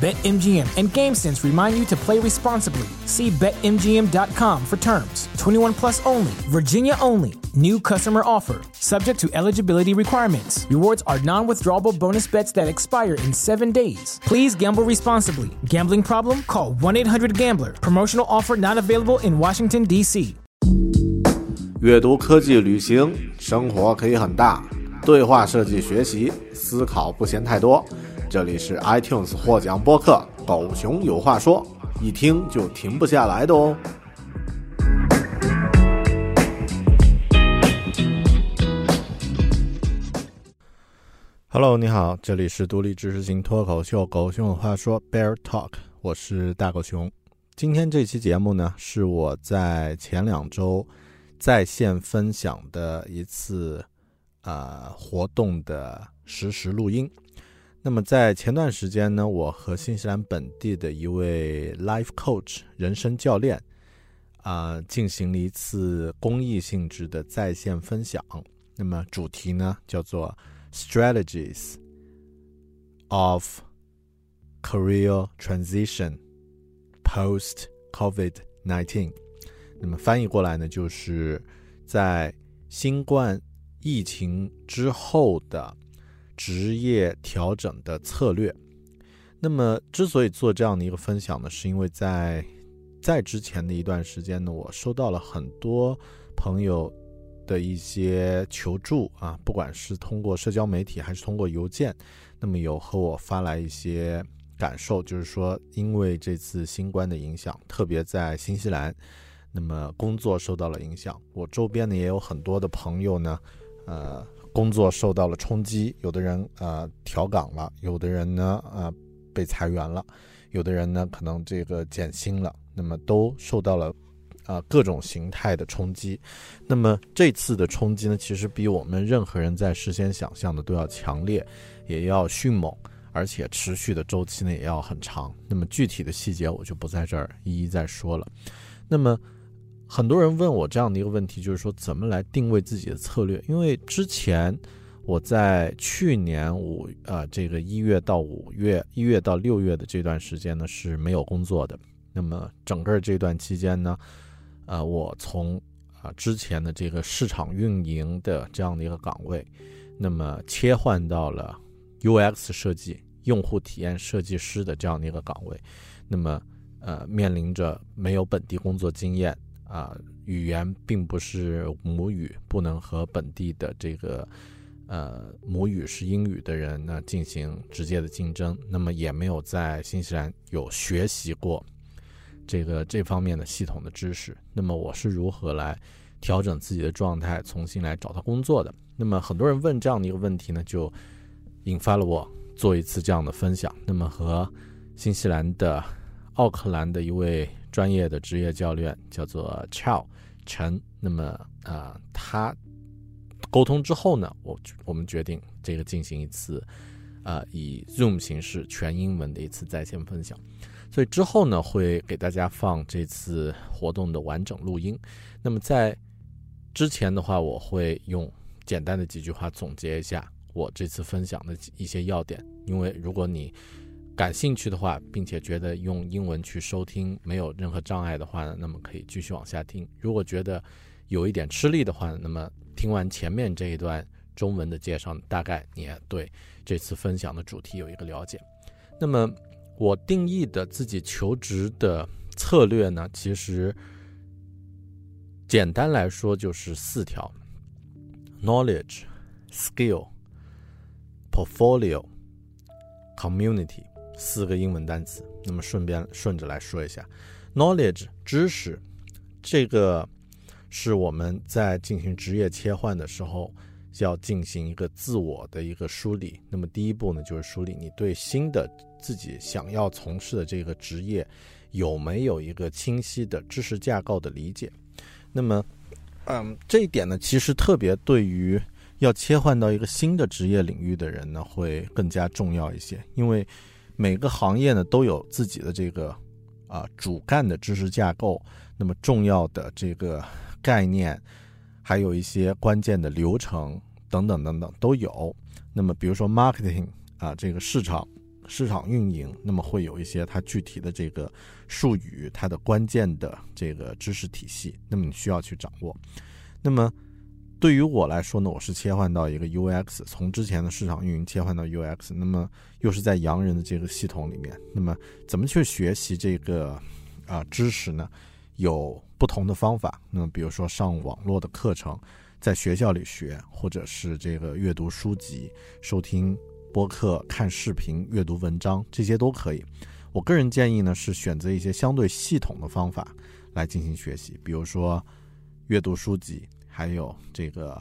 BetMGM and GameSense remind you to play responsibly. See BetMGM.com for terms. 21 plus only, Virginia only. New customer offer, subject to eligibility requirements. Rewards are non withdrawable bonus bets that expire in seven days. Please gamble responsibly. Gambling problem? Call 1 800 Gambler. Promotional offer not available in Washington, D.C. 阅读、科技、旅行，生活可以很大。对话设计、学习、思考不嫌太多。 这里是 iTunes 获奖播客《狗熊有话说》，一听就停不下来的哦。Hello，你好，这里是独立知识型脱口秀《狗熊有话说》Bear Talk，我是大狗熊。今天这期节目呢，是我在前两周在线分享的一次呃活动的实时录音。那么在前段时间呢，我和新西兰本地的一位 life coach 人生教练啊，进行了一次公益性质的在线分享。那么主题呢叫做 strategies of career transition post COVID nineteen。那么翻译过来呢，就是在新冠疫情之后的。职业调整的策略。那么，之所以做这样的一个分享呢，是因为在在之前的一段时间呢，我收到了很多朋友的一些求助啊，不管是通过社交媒体还是通过邮件，那么有和我发来一些感受，就是说，因为这次新冠的影响，特别在新西兰，那么工作受到了影响。我周边呢也有很多的朋友呢，呃。工作受到了冲击，有的人呃调岗了，有的人呢呃被裁员了，有的人呢可能这个减薪了，那么都受到了啊各种形态的冲击。那么这次的冲击呢，其实比我们任何人在事先想象的都要强烈，也要迅猛，而且持续的周期呢也要很长。那么具体的细节我就不在这儿一一再说了。那么。很多人问我这样的一个问题，就是说怎么来定位自己的策略？因为之前我在去年五啊这个一月到五月，一月到六月的这段时间呢是没有工作的。那么整个这段期间呢，呃，我从啊之前的这个市场运营的这样的一个岗位，那么切换到了 UX 设计、用户体验设计师的这样的一个岗位，那么呃面临着没有本地工作经验。啊，语言并不是母语，不能和本地的这个呃母语是英语的人呢进行直接的竞争。那么也没有在新西兰有学习过这个这方面的系统的知识。那么我是如何来调整自己的状态，重新来找到工作的？那么很多人问这样的一个问题呢，就引发了我做一次这样的分享。那么和新西兰的奥克兰的一位。专业的职业教练叫做 Chow 陈，那么啊，他沟通之后呢，我我们决定这个进行一次啊以 Zoom 形式全英文的一次在线分享，所以之后呢会给大家放这次活动的完整录音。那么在之前的话，我会用简单的几句话总结一下我这次分享的一些要点，因为如果你感兴趣的话，并且觉得用英文去收听没有任何障碍的话呢，那么可以继续往下听。如果觉得有一点吃力的话，那么听完前面这一段中文的介绍，大概你也对这次分享的主题有一个了解。那么我定义的自己求职的策略呢，其实简单来说就是四条：knowledge、skill、portfolio、community。四个英文单词，那么顺便顺着来说一下，knowledge 知识，这个是我们在进行职业切换的时候，要进行一个自我的一个梳理。那么第一步呢，就是梳理你对新的自己想要从事的这个职业有没有一个清晰的知识架构的理解。那么，嗯，这一点呢，其实特别对于要切换到一个新的职业领域的人呢，会更加重要一些，因为每个行业呢都有自己的这个啊主干的知识架构，那么重要的这个概念，还有一些关键的流程等等等等都有。那么，比如说 marketing 啊，这个市场。市场运营，那么会有一些它具体的这个术语，它的关键的这个知识体系，那么你需要去掌握。那么对于我来说呢，我是切换到一个 UX，从之前的市场运营切换到 UX，那么又是在洋人的这个系统里面，那么怎么去学习这个啊知识呢？有不同的方法。那么比如说上网络的课程，在学校里学，或者是这个阅读书籍，收听。播客、看视频、阅读文章，这些都可以。我个人建议呢，是选择一些相对系统的方法来进行学习，比如说阅读书籍，还有这个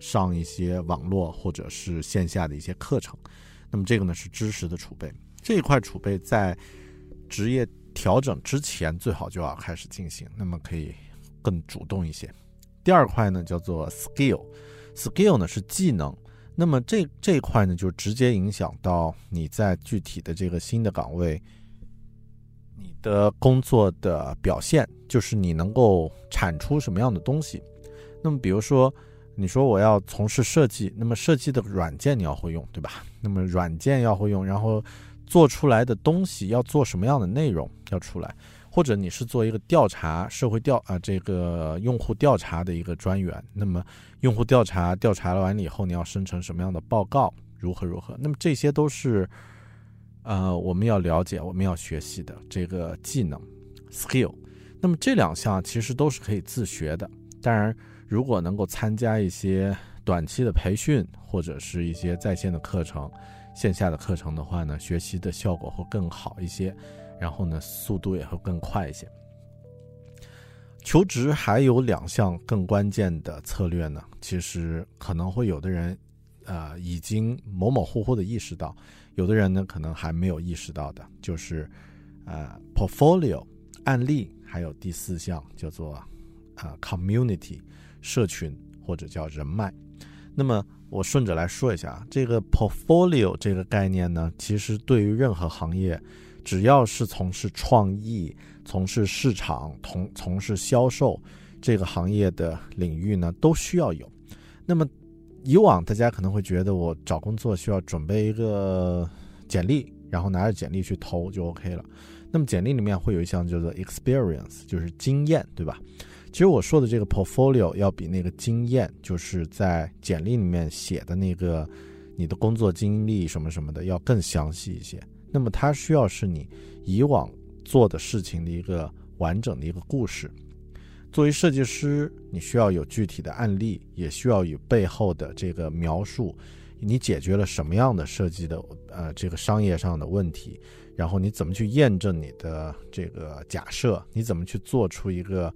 上一些网络或者是线下的一些课程。那么这个呢是知识的储备，这一块储备在职业调整之前最好就要开始进行，那么可以更主动一些。第二块呢叫做 skill，skill 呢是技能。那么这这一块呢，就直接影响到你在具体的这个新的岗位，你的工作的表现，就是你能够产出什么样的东西。那么比如说，你说我要从事设计，那么设计的软件你要会用，对吧？那么软件要会用，然后做出来的东西要做什么样的内容要出来。或者你是做一个调查社会调啊，这个用户调查的一个专员，那么用户调查调查了完了以后，你要生成什么样的报告，如何如何？那么这些都是呃我们要了解、我们要学习的这个技能 skill。那么这两项其实都是可以自学的。当然，如果能够参加一些短期的培训或者是一些在线的课程、线下的课程的话呢，学习的效果会更好一些。然后呢，速度也会更快一些。求职还有两项更关键的策略呢，其实可能会有的人，呃，已经模模糊糊的意识到，有的人呢可能还没有意识到的，就是，呃，portfolio 案例，还有第四项叫做啊 community 社群或者叫人脉。那么我顺着来说一下，这个 portfolio 这个概念呢，其实对于任何行业。只要是从事创意、从事市场、从从事销售这个行业的领域呢，都需要有。那么，以往大家可能会觉得，我找工作需要准备一个简历，然后拿着简历去投就 OK 了。那么，简历里面会有一项叫做 experience，就是经验，对吧？其实我说的这个 portfolio 要比那个经验，就是在简历里面写的那个你的工作经历什么什么的，要更详细一些。那么它需要是你以往做的事情的一个完整的一个故事。作为设计师，你需要有具体的案例，也需要有背后的这个描述。你解决了什么样的设计的呃这个商业上的问题？然后你怎么去验证你的这个假设？你怎么去做出一个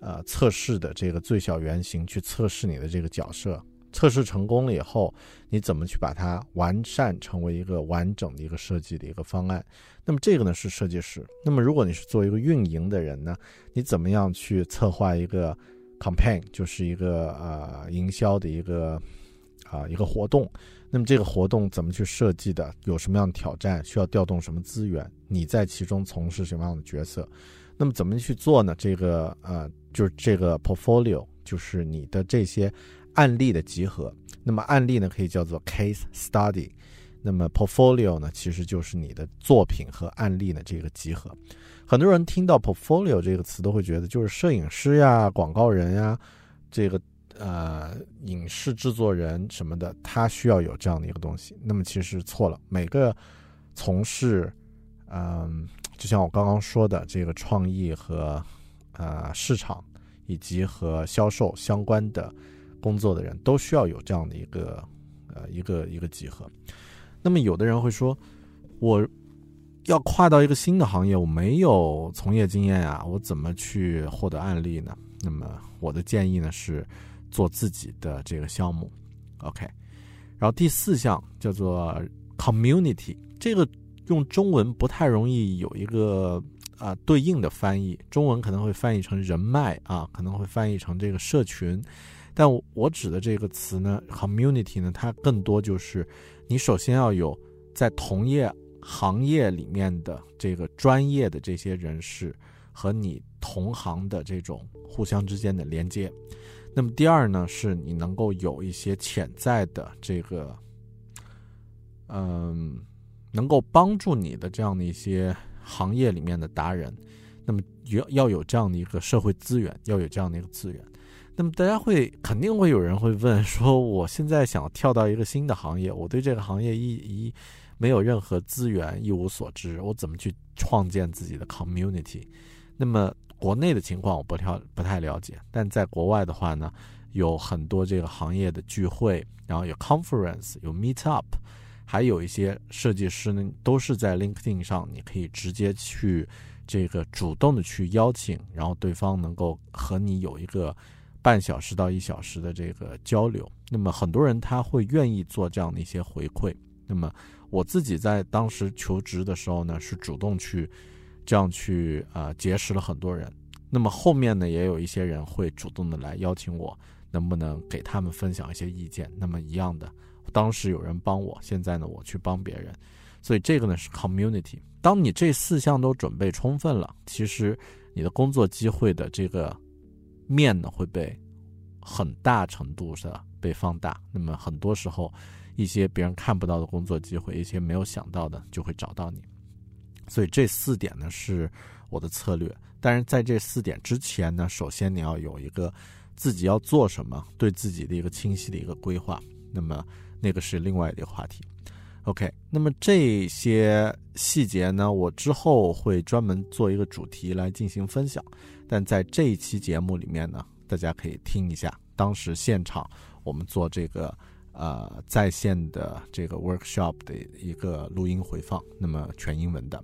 呃测试的这个最小原型去测试你的这个角色？测试成功了以后，你怎么去把它完善成为一个完整的一个设计的一个方案？那么这个呢是设计师。那么如果你是做一个运营的人呢，你怎么样去策划一个 campaign，就是一个呃营销的一个啊一个活动？那么这个活动怎么去设计的？有什么样的挑战？需要调动什么资源？你在其中从事什么样的角色？那么怎么去做呢？这个呃就是这个 portfolio，就是你的这些。案例的集合，那么案例呢可以叫做 case study，那么 portfolio 呢其实就是你的作品和案例的这个集合。很多人听到 portfolio 这个词都会觉得就是摄影师呀、广告人呀、这个呃影视制作人什么的，他需要有这样的一个东西。那么其实错了，每个从事嗯，就像我刚刚说的这个创意和呃市场以及和销售相关的。工作的人都需要有这样的一个，呃，一个一个集合。那么，有的人会说，我要跨到一个新的行业，我没有从业经验啊，我怎么去获得案例呢？那么我的建议呢是做自己的这个项目。OK，然后第四项叫做 community，这个用中文不太容易有一个啊对应的翻译，中文可能会翻译成人脉啊，可能会翻译成这个社群。但我指的这个词呢，community 呢，它更多就是你首先要有在同业行业里面的这个专业的这些人士和你同行的这种互相之间的连接。那么第二呢，是你能够有一些潜在的这个，嗯，能够帮助你的这样的一些行业里面的达人。那么要要有这样的一个社会资源，要有这样的一个资源。那么大家会肯定会有人会问说，我现在想跳到一个新的行业，我对这个行业一一没有任何资源，一无所知，我怎么去创建自己的 community？那么国内的情况我不太不太了解，但在国外的话呢，有很多这个行业的聚会，然后有 conference，有 meet up，还有一些设计师呢，都是在 LinkedIn 上，你可以直接去这个主动的去邀请，然后对方能够和你有一个。半小时到一小时的这个交流，那么很多人他会愿意做这样的一些回馈。那么我自己在当时求职的时候呢，是主动去这样去啊结识了很多人。那么后面呢，也有一些人会主动的来邀请我，能不能给他们分享一些意见？那么一样的，当时有人帮我，现在呢我去帮别人，所以这个呢是 community。当你这四项都准备充分了，其实你的工作机会的这个。面呢会被很大程度的被放大，那么很多时候一些别人看不到的工作机会，一些没有想到的就会找到你。所以这四点呢是我的策略。但是在这四点之前呢，首先你要有一个自己要做什么，对自己的一个清晰的一个规划。那么那个是另外一个话题。OK，那么这些细节呢，我之后会专门做一个主题来进行分享。但在这一期节目里面呢，大家可以听一下当时现场我们做这个呃在线的这个 workshop 的一个录音回放，那么全英文的。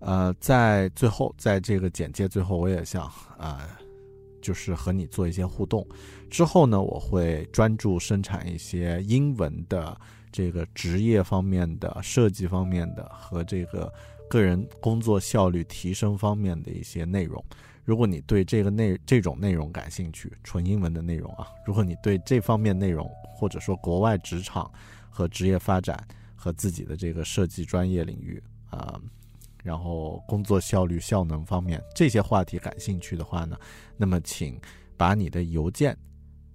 呃，在最后，在这个简介最后，我也想啊，就是和你做一些互动。之后呢，我会专注生产一些英文的这个职业方面的、设计方面的和这个个人工作效率提升方面的一些内容。如果你对这个内这种内容感兴趣，纯英文的内容啊，如果你对这方面内容，或者说国外职场和职业发展和自己的这个设计专业领域啊，然后工作效率效能方面这些话题感兴趣的话呢，那么请把你的邮件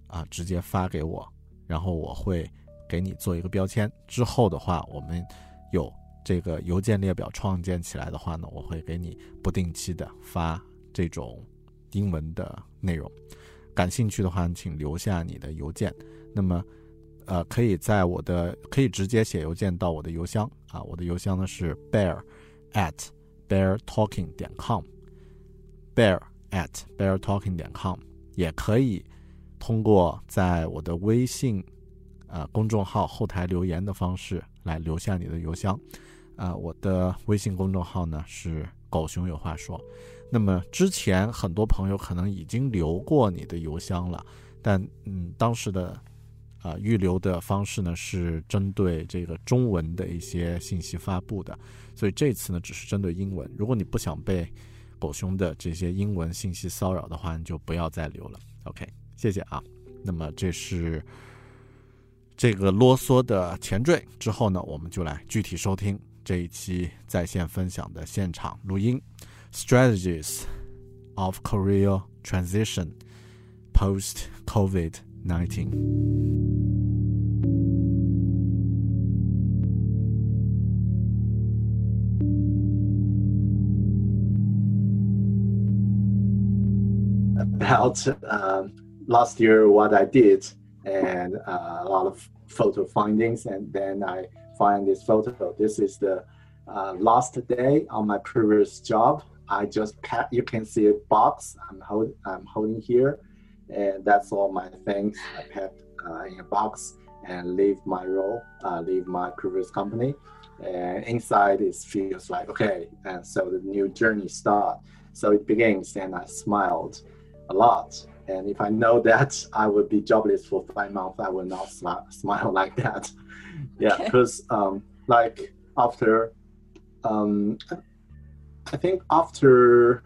啊直接发给我，然后我会给你做一个标签。之后的话，我们有这个邮件列表创建起来的话呢，我会给你不定期的发。这种英文的内容，感兴趣的话，请留下你的邮件。那么，呃，可以在我的可以直接写邮件到我的邮箱啊，我的邮箱呢是 bear at bear talking 点 com，bear at bear talking 点 com，也可以通过在我的微信呃公众号后台留言的方式来留下你的邮箱。啊，我的微信公众号呢是狗熊有话说。那么之前很多朋友可能已经留过你的邮箱了，但嗯，当时的啊预留的方式呢是针对这个中文的一些信息发布的，所以这次呢只是针对英文。如果你不想被狗熊的这些英文信息骚扰的话，你就不要再留了。OK，谢谢啊。那么这是这个啰嗦的前缀，之后呢我们就来具体收听这一期在线分享的现场录音。strategies of career transition post COVID 19. About um, last year, what I did, and uh, a lot of photo findings, and then I find this photo. This is the uh, last day on my previous job I just pack. You can see a box I'm hold, I'm holding here, and that's all my things. I packed uh, in a box and leave my role, uh, leave my previous company. And inside it feels like okay, and so the new journey start. So it begins, and I smiled. a lot. And if I know that I would be jobless for five months, I will not smi- smile like that. Yeah, because okay. um, like after, um, I think after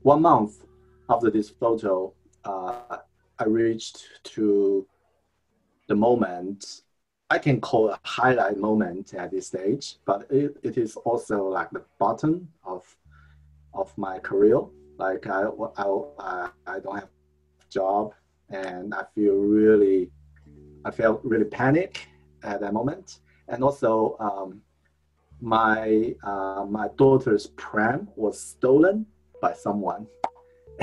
one month after this photo, uh, I reached to the moment I can call a highlight moment at this stage, but it, it is also like the bottom of of my career. Like I, I, I don't have job and I feel really, I felt really panic at that moment. And also um, my, uh, my daughter's pram was stolen by someone.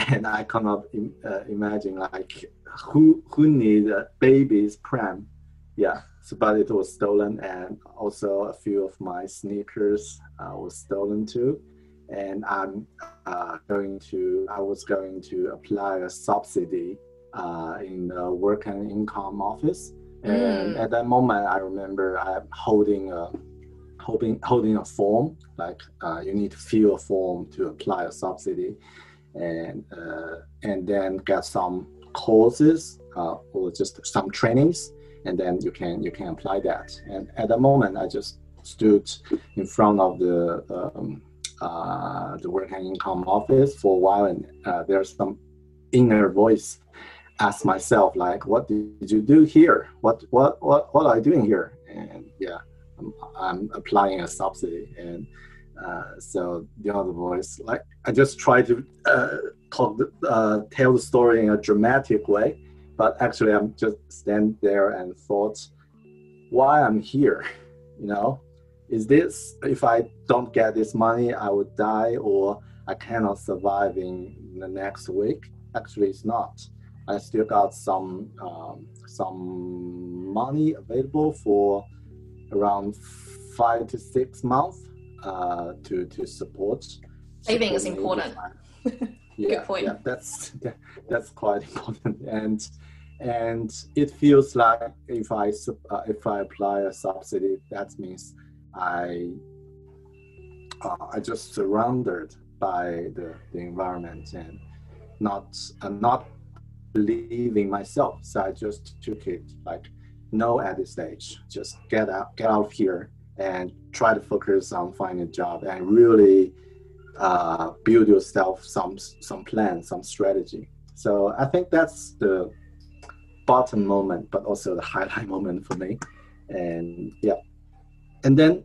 And I cannot uh, imagine like who, who need a baby's pram. Yeah, so, but it was stolen and also a few of my sneakers uh, was stolen too and I'm uh, going to, I was going to apply a subsidy uh, in the work and income office. And mm. at that moment, I remember I'm holding a, holding, holding a form, like uh, you need to fill a form to apply a subsidy and, uh, and then get some courses uh, or just some trainings and then you can you can apply that and at that moment i just stood in front of the um, uh, the working income office for a while, and uh, there's some inner voice ask myself like, "What did you do here? What what what what are you doing here?" And yeah, I'm, I'm applying a subsidy, and uh, so the other voice like I just try to uh, talk uh, tell the story in a dramatic way, but actually I'm just stand there and thought why I'm here, you know is this if I don't get this money, I would die or I cannot survive in the next week? Actually, it's not. I still got some um, some money available for around five to six months uh, to to support. Saving is important. yeah, Good point. Yeah, that's that's quite important, and and it feels like if I uh, if I apply a subsidy, that means I uh, I just surrounded by the, the environment and not uh, not believing myself. So I just took it like no at this stage. Just get out get out of here and try to focus on finding a job and really uh, build yourself some some plan, some strategy. So I think that's the bottom moment, but also the highlight moment for me. And yeah, and then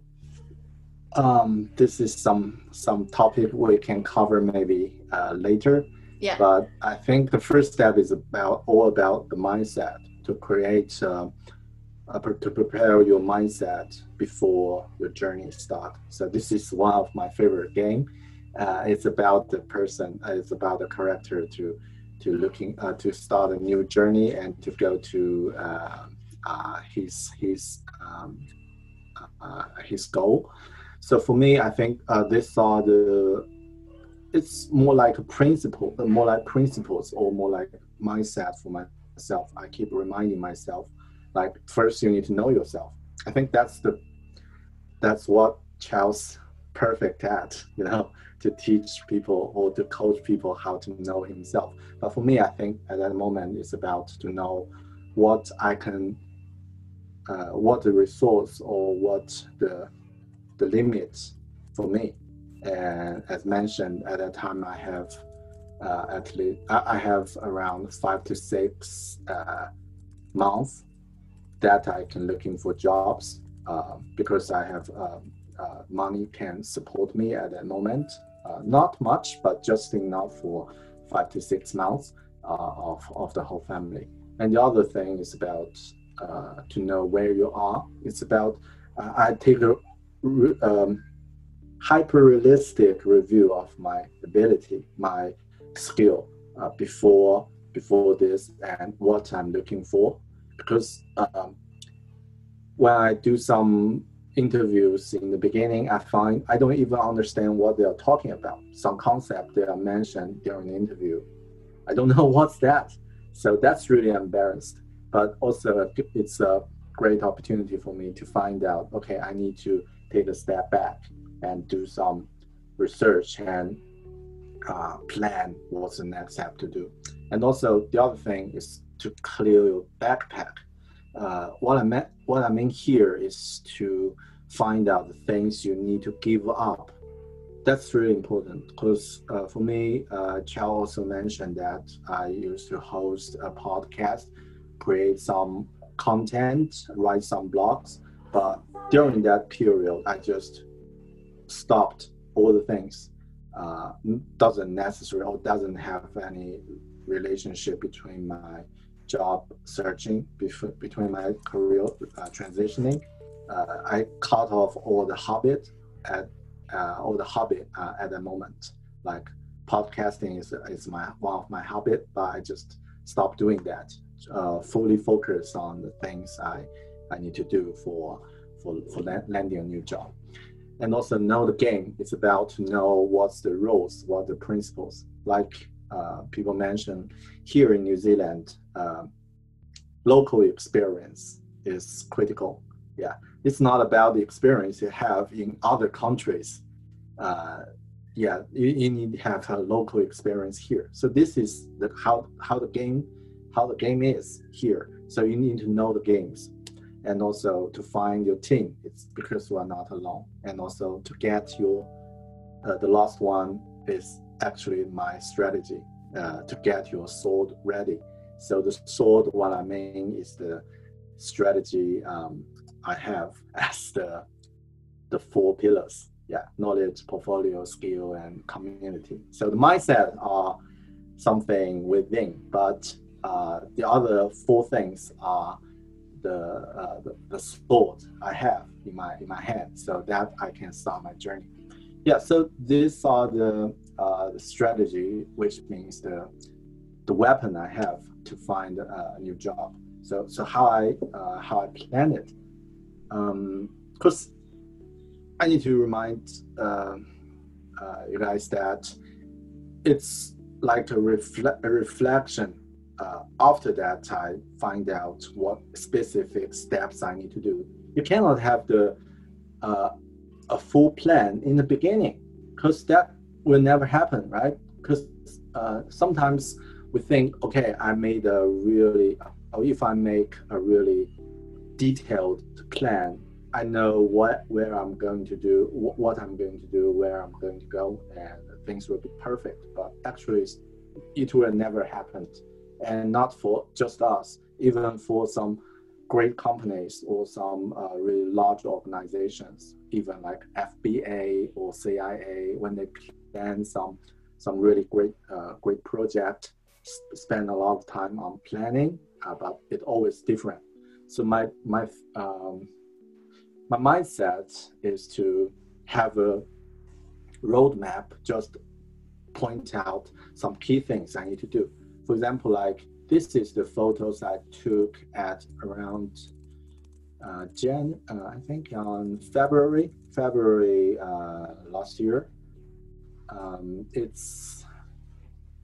um, this is some some topic we can cover maybe uh, later. Yeah. But I think the first step is about all about the mindset to create uh, uh, to prepare your mindset before your journey start. So this is one of my favorite game. Uh, it's about the person. Uh, it's about the character to to looking uh, to start a new journey and to go to his his um, his goal. So for me, I think uh, these are the. It's more like a principle, uh, more like principles, or more like mindset for myself. I keep reminding myself, like first you need to know yourself. I think that's the, that's what Ciao's perfect at, you know, to teach people or to coach people how to know himself. But for me, I think at that moment it's about to know what I can, uh, what the resource or what the the limits for me. And as mentioned at that time, I have uh, at least I have around five to six uh, months that I can looking for jobs uh, because I have um, uh, money can support me at that moment. Uh, not much, but just enough for five to six months uh, of of the whole family. And the other thing is about to know where you are. It's about I take a um, hyper realistic review of my ability, my skill uh, before before this and what I'm looking for. Because um, when I do some interviews in the beginning, I find I don't even understand what they are talking about. Some concept they are mentioned during the interview, I don't know what's that. So that's really embarrassed. But also, it's a great opportunity for me to find out. Okay, I need to take a step back and do some research and uh, plan what's the next step to do. And also the other thing is to clear your backpack. Uh, what I meant, what I mean here is to find out the things you need to give up. That's really important because uh, for me, uh, Ciao also mentioned that I used to host a podcast, create some content, write some blogs. But during that period, I just stopped all the things. Uh, doesn't necessarily or doesn't have any relationship between my job searching, between my career uh, transitioning. Uh, I cut off all the habit at uh, all the hobby uh, at the moment. Like podcasting is, is my one of my habit, but I just stopped doing that. Uh, fully focus on the things I, I need to do for for for landing a new job, and also know the game. It's about to know what's the rules, what the principles. Like uh, people mentioned here in New Zealand, uh, local experience is critical. Yeah, it's not about the experience you have in other countries. Uh, yeah, you, you, need to have a local experience here. So this is the, how how the game how the game is here. So you need to know the games, and also to find your team. It's because you are not alone, and also to get your uh, the last one is actually my strategy uh, to get your sword ready. So the sword, what I mean is the strategy um, I have as the the four pillars. Yeah, knowledge, portfolio, skill, and community. So the mindset are something within, but uh, the other four things are the, uh, the, the sword I have in my in my hand, so that I can start my journey. Yeah, so these are the, uh, the strategy, which means the the weapon I have to find a new job. So so how I uh, how I plan it, because um, I need to remind uh, uh, you guys that it's like a, refle- a reflection. Uh, after that, I find out what specific steps I need to do. You cannot have the uh, a full plan in the beginning because that will never happen, right? Because uh, sometimes we think, okay, I made a really, or if I make a really detailed plan, I know what where I'm going to do, what I'm going to do, where I'm going to go, and things will be perfect. But actually, it will never happen, and not for just us, even for some great companies or some uh, really large organizations, even like FBI or CIA, when they plan some some really great uh, great project, spend a lot of time on planning, uh, but it always different. So my my um, my mindset is to have a roadmap, just point out some key things I need to do. For example, like this is the photos I took at around uh, Jan, uh, I think on February, February uh, last year. Um, it's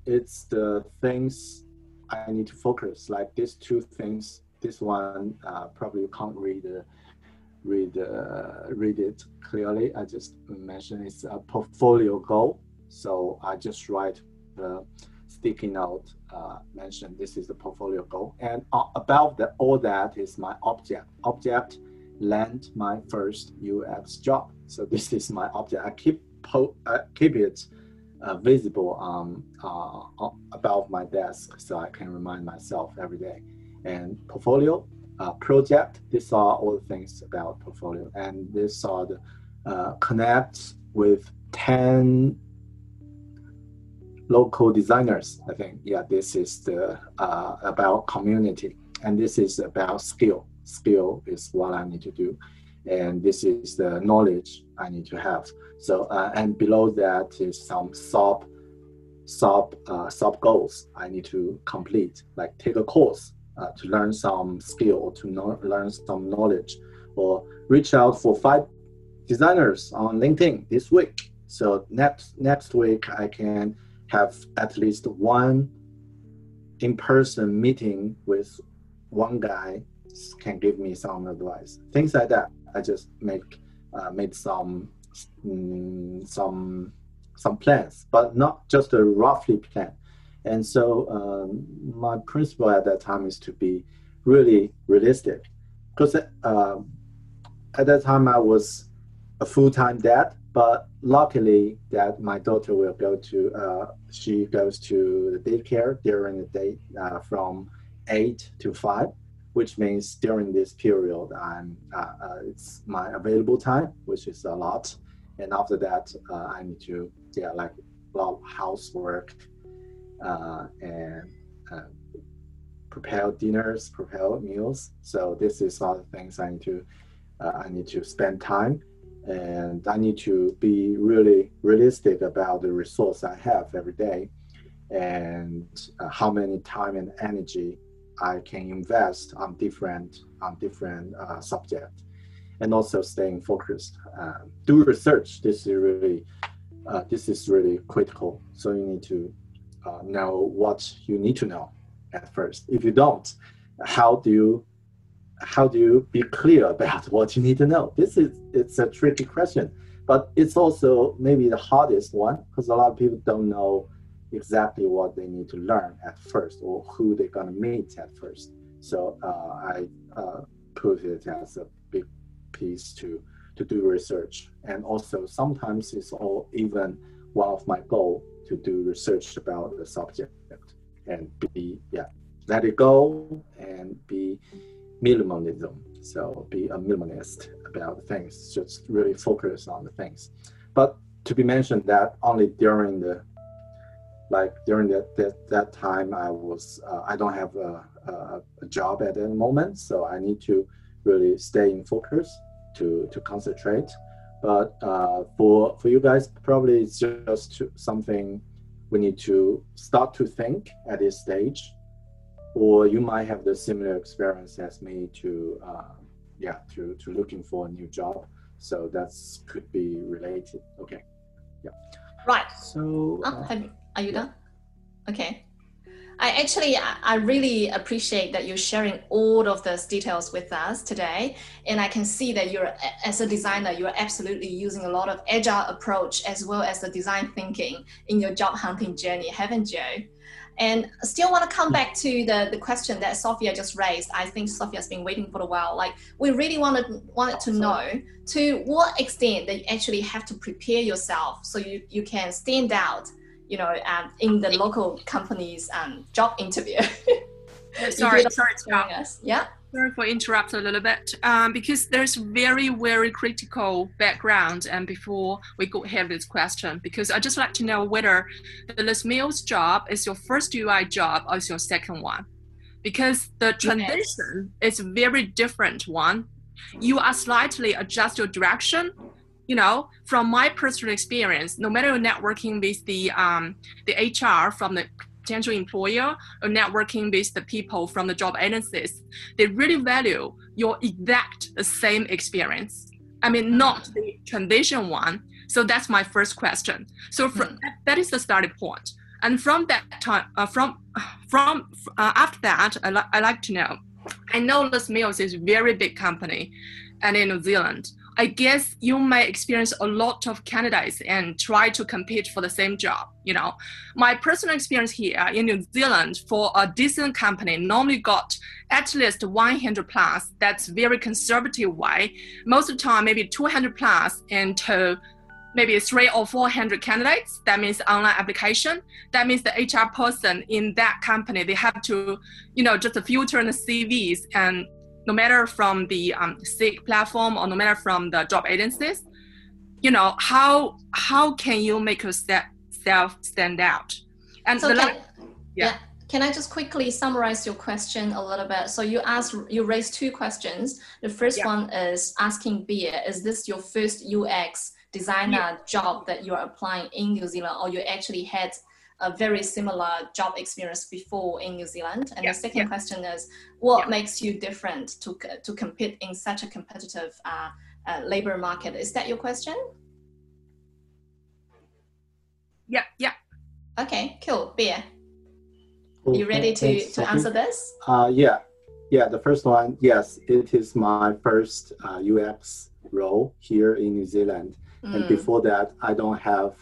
it's the things I need to focus, like these two things. This one uh, probably you can't read uh, read uh, read it clearly. I just mentioned it's a portfolio goal, so I just write the sticky note uh, mentioned this is the portfolio goal. And uh, above that, all that is my object. Object land my first UX job. So this is my object. I keep po- I keep it uh, visible um, uh, above my desk so I can remind myself every day. And portfolio, uh, project, these are all the things about portfolio. And these are the uh, connect with 10 local designers. I think yeah, this is the uh, about community, and this is about skill. Skill is what I need to do, and this is the knowledge I need to have. So uh, and below that is some sub sub uh, sub goals I need to complete, like take a course uh, to learn some skill, to know, learn some knowledge, or reach out for five designers on LinkedIn this week. So next next week I can have at least one in-person meeting with one guy can give me some advice. Things like that. I just make uh, made some mm, some some plans, but not just a roughly plan. And so um, my principle at that time is to be really realistic, because uh, at that time I was a full-time dad, but luckily that my daughter will go to uh, she goes to the daycare during the day uh, from eight to five, which means during this period I'm uh, uh, it's my available time, which is a lot, and after that uh, I need to yeah like a lot of housework uh, and prepare dinners, prepare meals. So this is all the things I need to I need to spend time and I need to be really realistic about the resource I have every day and uh, how many time and energy I can invest on different on different uh, subject and also staying focused. Uh, do research. This is really uh, this is really critical. So you need to uh, know what you need to know at first. If you don't, how do you how do you be clear about what you need to know? This is it's a tricky question, but it's also maybe the hardest one because a lot of people don't know exactly what they need to learn at first or who they're gonna meet at first. So uh, I uh, put it as a big piece to to do research, and also sometimes it's all even one of my goal to do research about the subject and be yeah let it go and be minimalism. So be a minimalist about things, just really focus on the things. But to be mentioned that only during the like during that that, that time I was uh, I don't have a, a, a, job at the moment, so I need to really stay in focus to to concentrate. But uh, for for you guys, probably it's just something we need to start to think at this stage or you might have the similar experience as me to uh, yeah to to looking for a new job. So that's could be related. Okay. Yeah. Right. So oh, uh, you, are you done? Okay. I actually, I really appreciate that you're sharing all of those details with us today. And I can see that you're, as a designer, you're absolutely using a lot of agile approach as well as the design thinking in your job hunting journey, haven't you? And still want to come back to the, the question that Sophia just raised. I think Sophia's been waiting for a while. Like we really wanted wanted to know to what extent that you actually have to prepare yourself so you, you can stand out, you know, um, in the local company's um, job interview. sorry, sorry, us. Yeah. Sorry for interrupt a little bit. Um, because there's very very critical background and before we go ahead with this question because I just like to know whether the Les Mills job is your first UI job or is your second one? Because the transition yes. is very different one. You are slightly adjust your direction you know from my personal experience no matter you're networking with the um, the hr from the potential employer or networking with the people from the job agencies, they really value your exact the same experience. I mean, not the transition one. So that's my first question. So from, mm. that, that is the starting point. And from that time, uh, from from uh, after that, I, li- I like to know. I know Les Mills is a very big company, and in New Zealand, I guess you may experience a lot of candidates and try to compete for the same job. You know, my personal experience here in New Zealand for a decent company normally got at least 100 plus. That's very conservative way. Most of the time, maybe 200 plus into maybe three or 400 candidates. That means online application. That means the HR person in that company, they have to, you know, just filter in the CVs and no matter from the um, Seek platform or no matter from the job agencies, you know how how can you make yourself stand out? And so can, yeah. yeah. Can I just quickly summarize your question a little bit? So you asked, you raised two questions. The first yeah. one is asking Bear, is this your first UX designer yeah. job that you're applying in New Zealand, or you actually had a very similar job experience before in New Zealand? And yeah, the second yeah. question is, what yeah. makes you different to, to compete in such a competitive uh, uh, labor market? Is that your question? Yeah, yeah. Okay, cool. Bear, cool. you ready to, to answer this? Uh, yeah, yeah. The first one, yes, it is my first uh, UX role here in New Zealand. Mm. And before that, I don't have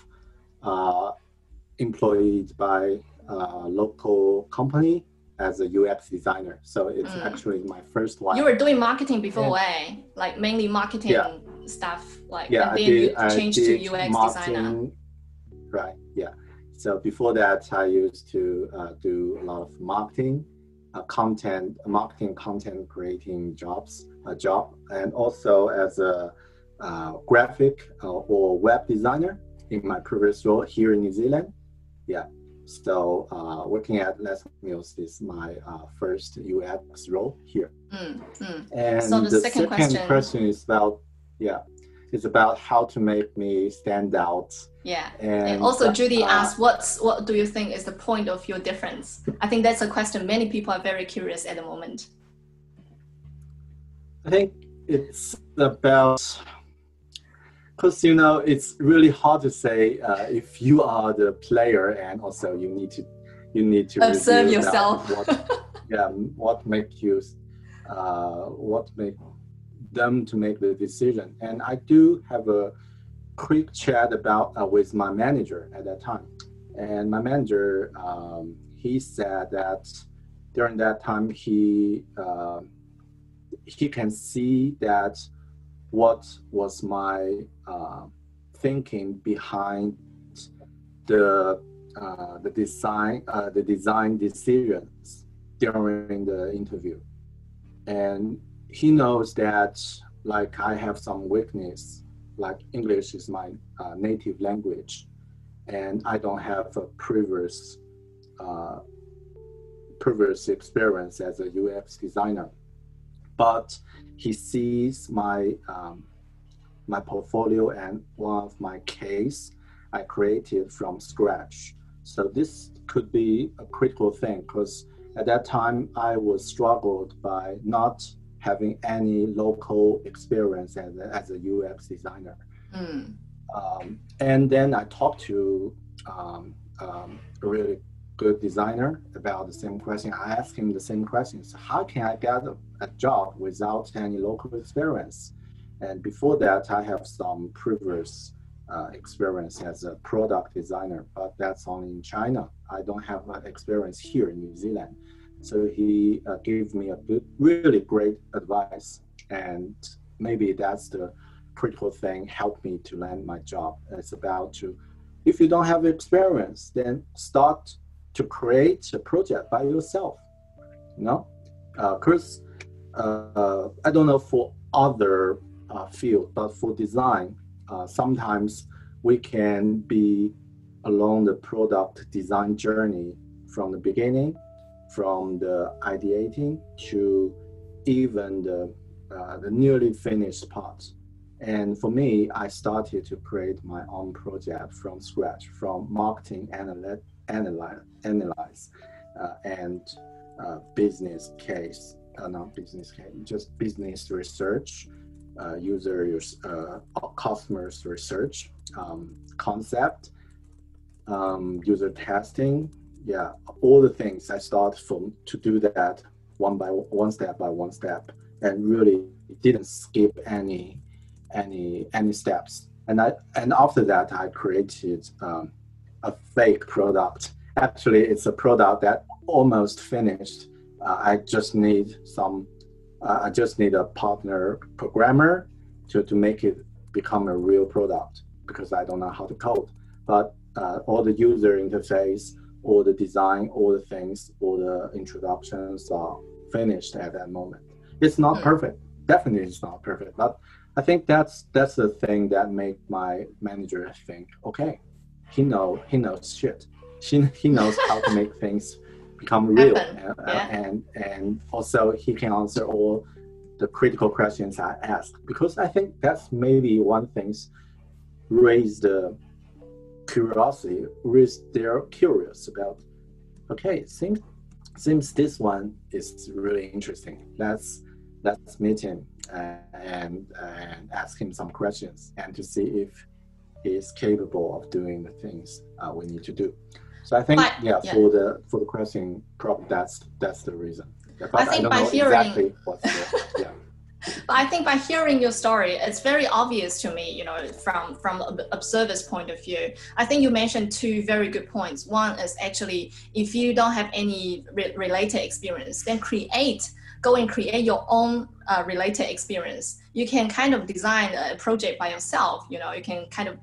uh, employed by a local company as a UX designer. So it's Mm. actually my first one. You were doing marketing before, eh? Like mainly marketing Yeah. stuff. Like yeah, and then did, you changed to UX designer. marketing. Right. Yeah. So before that, I used to uh, do a lot of marketing, uh, content, marketing, content creating jobs, a job, and also as a uh, graphic uh, or web designer in my previous role here in New Zealand. Yeah. So uh, working at Les Mills is my uh, first UX role here. Mm, mm. And So the the, second second, question- is about yeah, it's about how to make me stand out. Yeah. And, And also, Judy uh, asked, "What's what do you think is the point of your difference?" I think that's a question many people are very curious at the moment. I think it's about because you know it's really hard to say uh, if you are the player and also you need to you need to Observe yourself. what, yeah, what make you uh, what make them to make the decision. And I do have a quick chat about uh, with my manager at that time, and my manager um, he said that during that time he uh, he can see that what was my uh, thinking behind the uh, the design uh, the design decisions during the interview. And he knows that like i have some weakness like english is my uh, native language and i don't have a previous uh, previous experience as a ux designer. But he sees my um, my portfolio and one of my case I created from scratch. So this could be a critical thing because at that time I was struggled by not having any local experience as a, as a UX designer. Mm, Um, and then I talked to um, um, a really good designer about the same question. I asked him the same questions. How can I get a, a job without any local experience? And before that, I have some previous uh, experience as a product designer, but that's only in China. I don't have experience here in New Zealand. So he uh, gave me a good, really great advice, and maybe that's the critical thing. Helped me to land my job. It's about to, if you don't have experience, then start to create a project by yourself. You know, because uh, I don't know for other uh, field, but for design, uh, sometimes we can be along the product design journey from the beginning, from the ideating to even the uh, the nearly finished part. And for me, I started to create my own project from scratch, from marketing analyze, analyze, analyze uh, and uh, business case, uh, not business case, just business research, uh, user uh, customers research, um, concept, um, user testing. Yeah, all the things I start from to do that one by one step by one step, and really didn't skip any any any steps. And I and after that, I created um, a fake product. Actually, it's a product that almost finished. Uh, I just need some. Uh, I just need a partner programmer to, to make it become a real product because I don't know how to code. But uh, all the user interface, all the design, all the things, all the introductions are finished at that moment. It's not Mm. perfect. Definitely, it's not perfect. But I think that's that's the thing that made my manager think, okay, he know he knows shit. He, he knows how to make things become real, Happen, and, yeah. and and also he can answer all the critical questions I ask because I think that's maybe one things raise the curiosity, raise they're curious about. Okay, seems seems this one is really interesting. Let's let's meet him uh, and and ask him some questions and to see if he's capable of doing the things uh, we need to do. So I think But- yeah, yeah. for the for the question, probably that's that's the reason. But think don't by hearing- exactly what's the, yeah. but I think by hearing your story, it's very obvious to me, you know, from from observer's point of view. I think you mentioned two very good points. One is actually if you don't have any re- related experience, then create go and create your own uh, related experience. You can kind of design a project by yourself. You know, you can kind of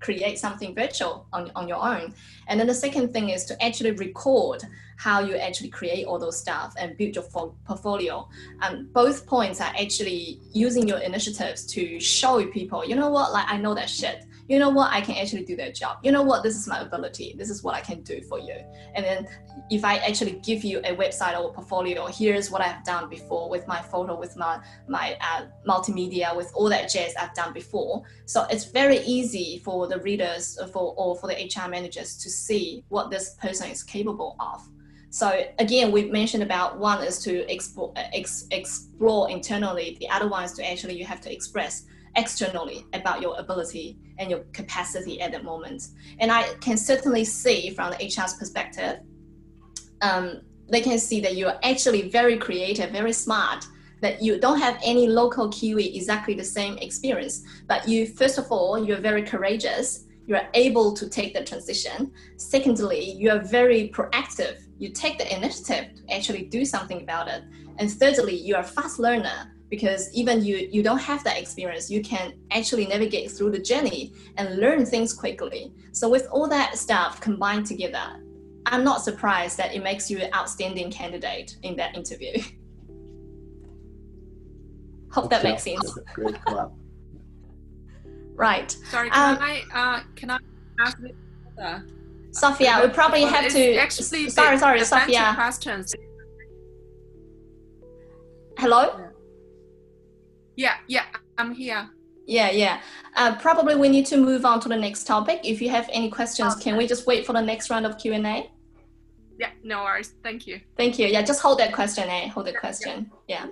create something virtual on, on your own. And then the second thing is to actually record how you actually create all those stuff and build your portfolio. And both points are actually using your initiatives to show people, you know what, like I know that shit you know what, I can actually do that job. You know what, this is my ability. This is what I can do for you. And then if I actually give you a website or a portfolio, here's what I've done before with my photo, with my my uh, multimedia, with all that jazz I've done before. So it's very easy for the readers for or for the HR managers to see what this person is capable of. So again, we mentioned about one is to explore, ex, explore internally. The other one is to actually you have to express externally about your ability and your capacity at the moment. And I can certainly see from the HR's perspective, um, they can see that you're actually very creative, very smart, that you don't have any local Kiwi exactly the same experience. But you, first of all, you're very courageous. You're able to take the transition. Secondly, you are very proactive. You take the initiative to actually do something about it. And thirdly, you are a fast learner because even you you don't have that experience you can actually navigate through the journey and learn things quickly. So with all that stuff combined together i'm not surprised that it makes you an outstanding candidate in that interview. Hope that makes sense. Great right. Sorry can um, i uh, can i ask sophia we probably well, have to actually sorry sorry sophia. questions. Hello? yeah, yeah, yeah, I'm here. Yeah, yeah. Uh, probably we need to move on to the next topic. If you have any questions, okay. can we just wait for the next round of Q and A? Yeah, no worries. Thank you. Thank you. Yeah, just hold that question. Eh? Hold that question. Yeah.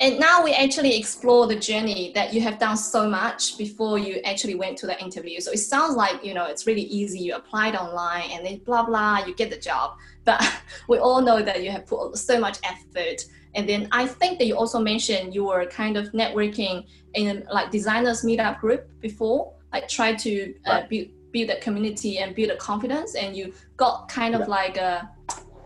And now we actually explore the journey that you have done so much before you actually went to the interview. So it sounds like you know it's really easy. You applied online and then blah blah, you get the job. But we all know that you have put so much effort and then I think that you also mentioned you were kind of networking in like designers meetup group before, like try to uh, right. build build a community and build a confidence, and you got kind of yeah. like a,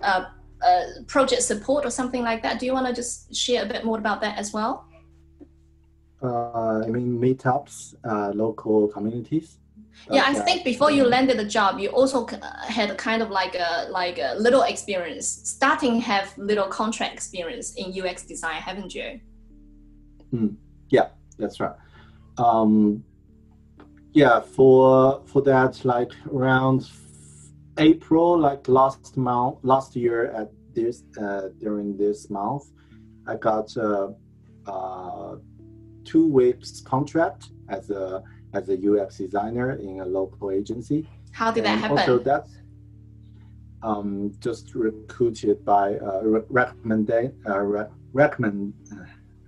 a, a, project support or something like that. Do you want to just share a bit more about that as well? Uh, I mean meetups, uh, local communities yeah i think before you landed the job you also had a kind of like a like a little experience. Starting have little contract experience in ux design haven't you? Mm, yeah that's right. Um, yeah for for that like around april like last month last year at this uh, during this month i got a, a two weeks contract as a as a UX designer in a local agency. How did that happen? Also, that's um, just recruited by uh, re- recommended uh, re- recommend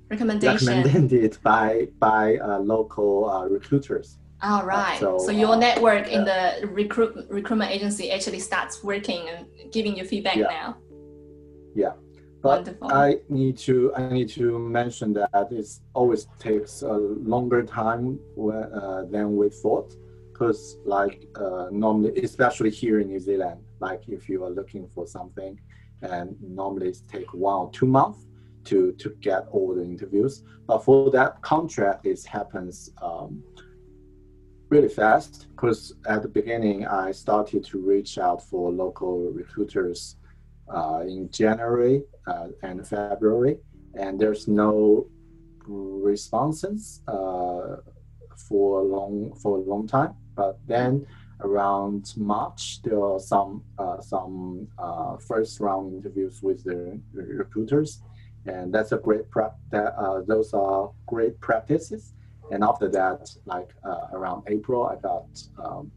recommendation recommended by by uh, local uh, recruiters. All right. so, so, your uh, network in the recruit recruitment agency actually starts working and giving you feedback yeah. now. Yeah. But Wonderful. I need to I need to mention that it always takes a longer time when, uh, than we thought, because like uh, normally, especially here in New Zealand, like if you are looking for something, and normally it take one or two months to to get all the interviews. But for that contract, it happens um, really fast because at the beginning I started to reach out for local recruiters in January uh, and February, and there's no responses uh, for a long for a long time. But then around March, there are some uh, some uh, first round interviews with the recruiters, and that's a great prep. That uh, those are great practices. And after that, like around April, I got um,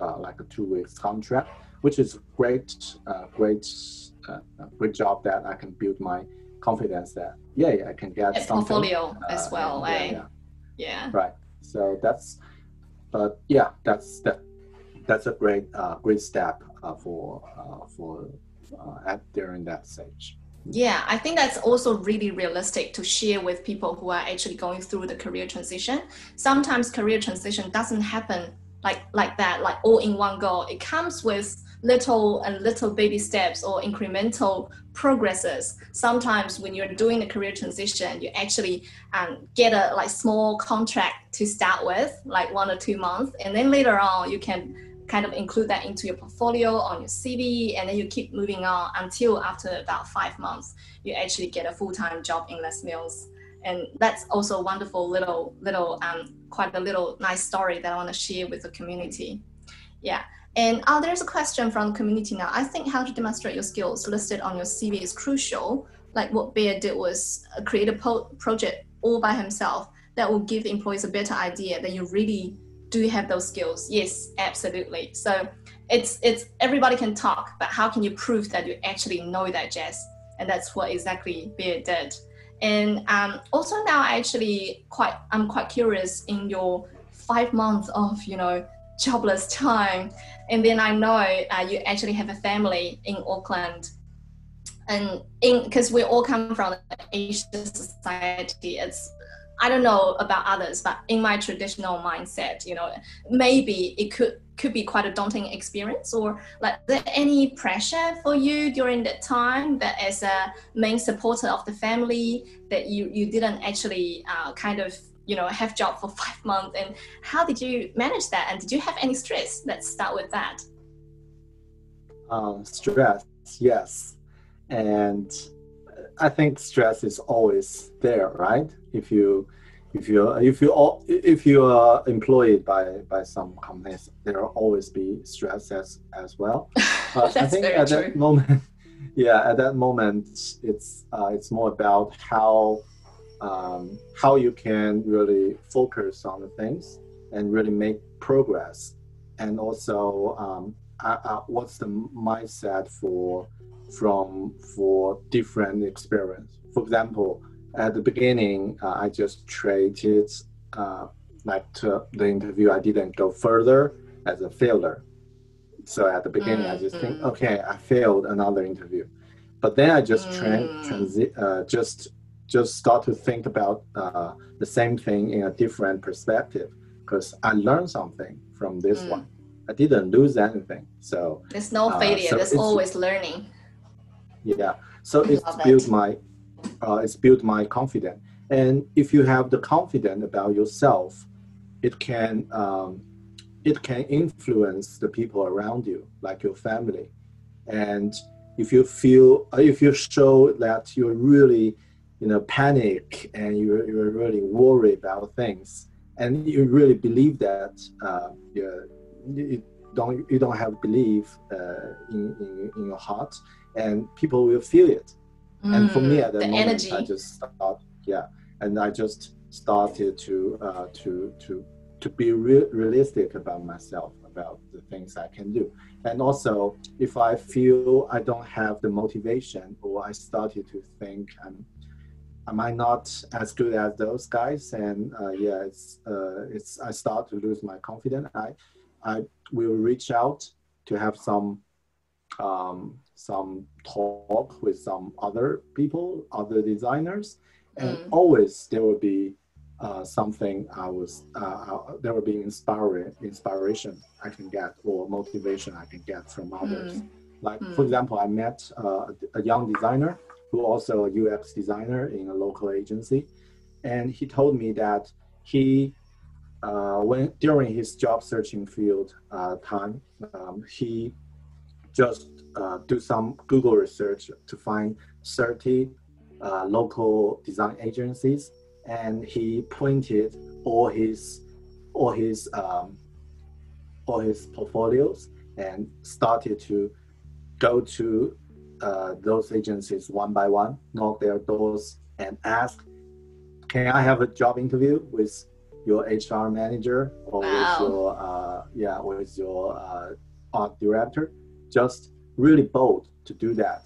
a, like a two weeks contract which is great, uh, great, uh, great job that I can build my confidence that yeah, yeah I can get a portfolio uh, as well. Yeah, yeah, yeah. Right. So that's, but yeah, that's that. That's a great, uh, great step uh, for uh, for uh, at during that stage. Yeah, I think that's also really realistic to share with people who are actually going through the career transition. Sometimes career transition doesn't happen like like that, like all in one go. It comes with little and little baby steps or incremental progresses. Sometimes when you're doing a career transition, you actually um, get a like small contract to start with, like one or two months, and then later on you can kind of include that into your portfolio on your CV, and then you keep moving on until after about five months, you actually get a full-time job in Les Mills. And that's also a wonderful little, little, um, quite a little nice story that I want to share with the community. Yeah. And uh, there's a question from the community now. I think how to demonstrate your skills listed on your CV is crucial. Like what Bear did was uh, create a project all by himself that will give employees a better idea that you really do have those skills. Yes, absolutely. So it's it's everybody can talk, but how can you prove that you actually know that jazz? And that's what exactly Bear did. And um, also now, I actually quite I'm quite curious in your five months of you know jobless time. And then I know uh, you actually have a family in Auckland. And in because we all come from Asian society, it's I don't know about others, but in my traditional mindset, you know, maybe it could could be quite a daunting experience or like there any pressure for you during that time that as a main supporter of the family that you you didn't actually uh, kind of you know have job for five months and how did you manage that? And did you have any stress let's start with that? Um, stress yes. And i think stress is always there right? If you if you if you all if you are employed by by some companies there will always be stress as as well. But i think at true. that moment yeah at that moment it's uh, it's more about how um, how you can really focus on the things and really make progress and also um, uh, uh, what's the mindset for from for different experience for example at the beginning uh, i just traded uh, like to the interview i didn't go further as a failure so at the beginning mm-hmm. i just think mm-hmm. okay i failed another interview but then i just mm. transi- uh, just just start to think about uh, the same thing in a different perspective because I learned something from this mm. one. I didn't lose anything. So there's no uh, failure. So there's always learning. Yeah. So it's built my uh, it's built my confidence. And if you have the confidence about yourself, it can um, it can influence the people around you, like your family. And if you feel if you show that you're really you know panic and you're, you're really worried about things. And you really believe that uh, you, you don't you don't have belief uh, in, in, in your heart and people will feel it. Mm, and for me mm, at that moment energy. i just start yeah and i just started to uh, to to to be re- realistic about myself about the things i can do. And also if i feel i don't have the motivation or i started to think i'm am I not as good as those guys? And uh, yeah, it's uh, it's I start to lose my confidence. I I will reach out to have some um, some talk with some other people, other designers, and mm. always there will be uh, something I was uh, uh, there will be inspiring inspiration I can get or motivation I can get from others. Mm. Like mm. for example, I met uh, a young designer who also a UX designer in a local agency, and he told me that he uh, when during his job searching field uh, time, um, he just uh, do some Google research to find 30 uh, local design agencies, and he pointed all his all his um, all his portfolios and started to go to uh, those agencies one by one, knock their doors and ask, "Can I have a job interview with your HR manager or wow. with your uh, yeah with your uh, art director?" Just really bold to do that.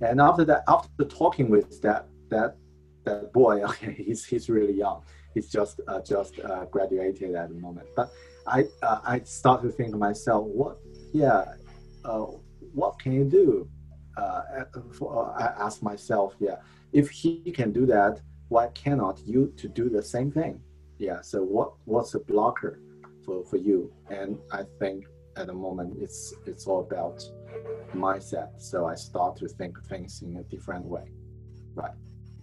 And after that, after talking with that that that boy, okay, he's he's really young. He's just uh, just uh, graduated at the moment. But I uh, I start to think to myself, what yeah, uh, what can you do? Uh, for, I ask myself, yeah, if he can do that, why cannot you to do the same thing? Yeah. So what what's the blocker for, for you? And I think at the moment it's it's all about mindset. So I start to think things in a different way. Right.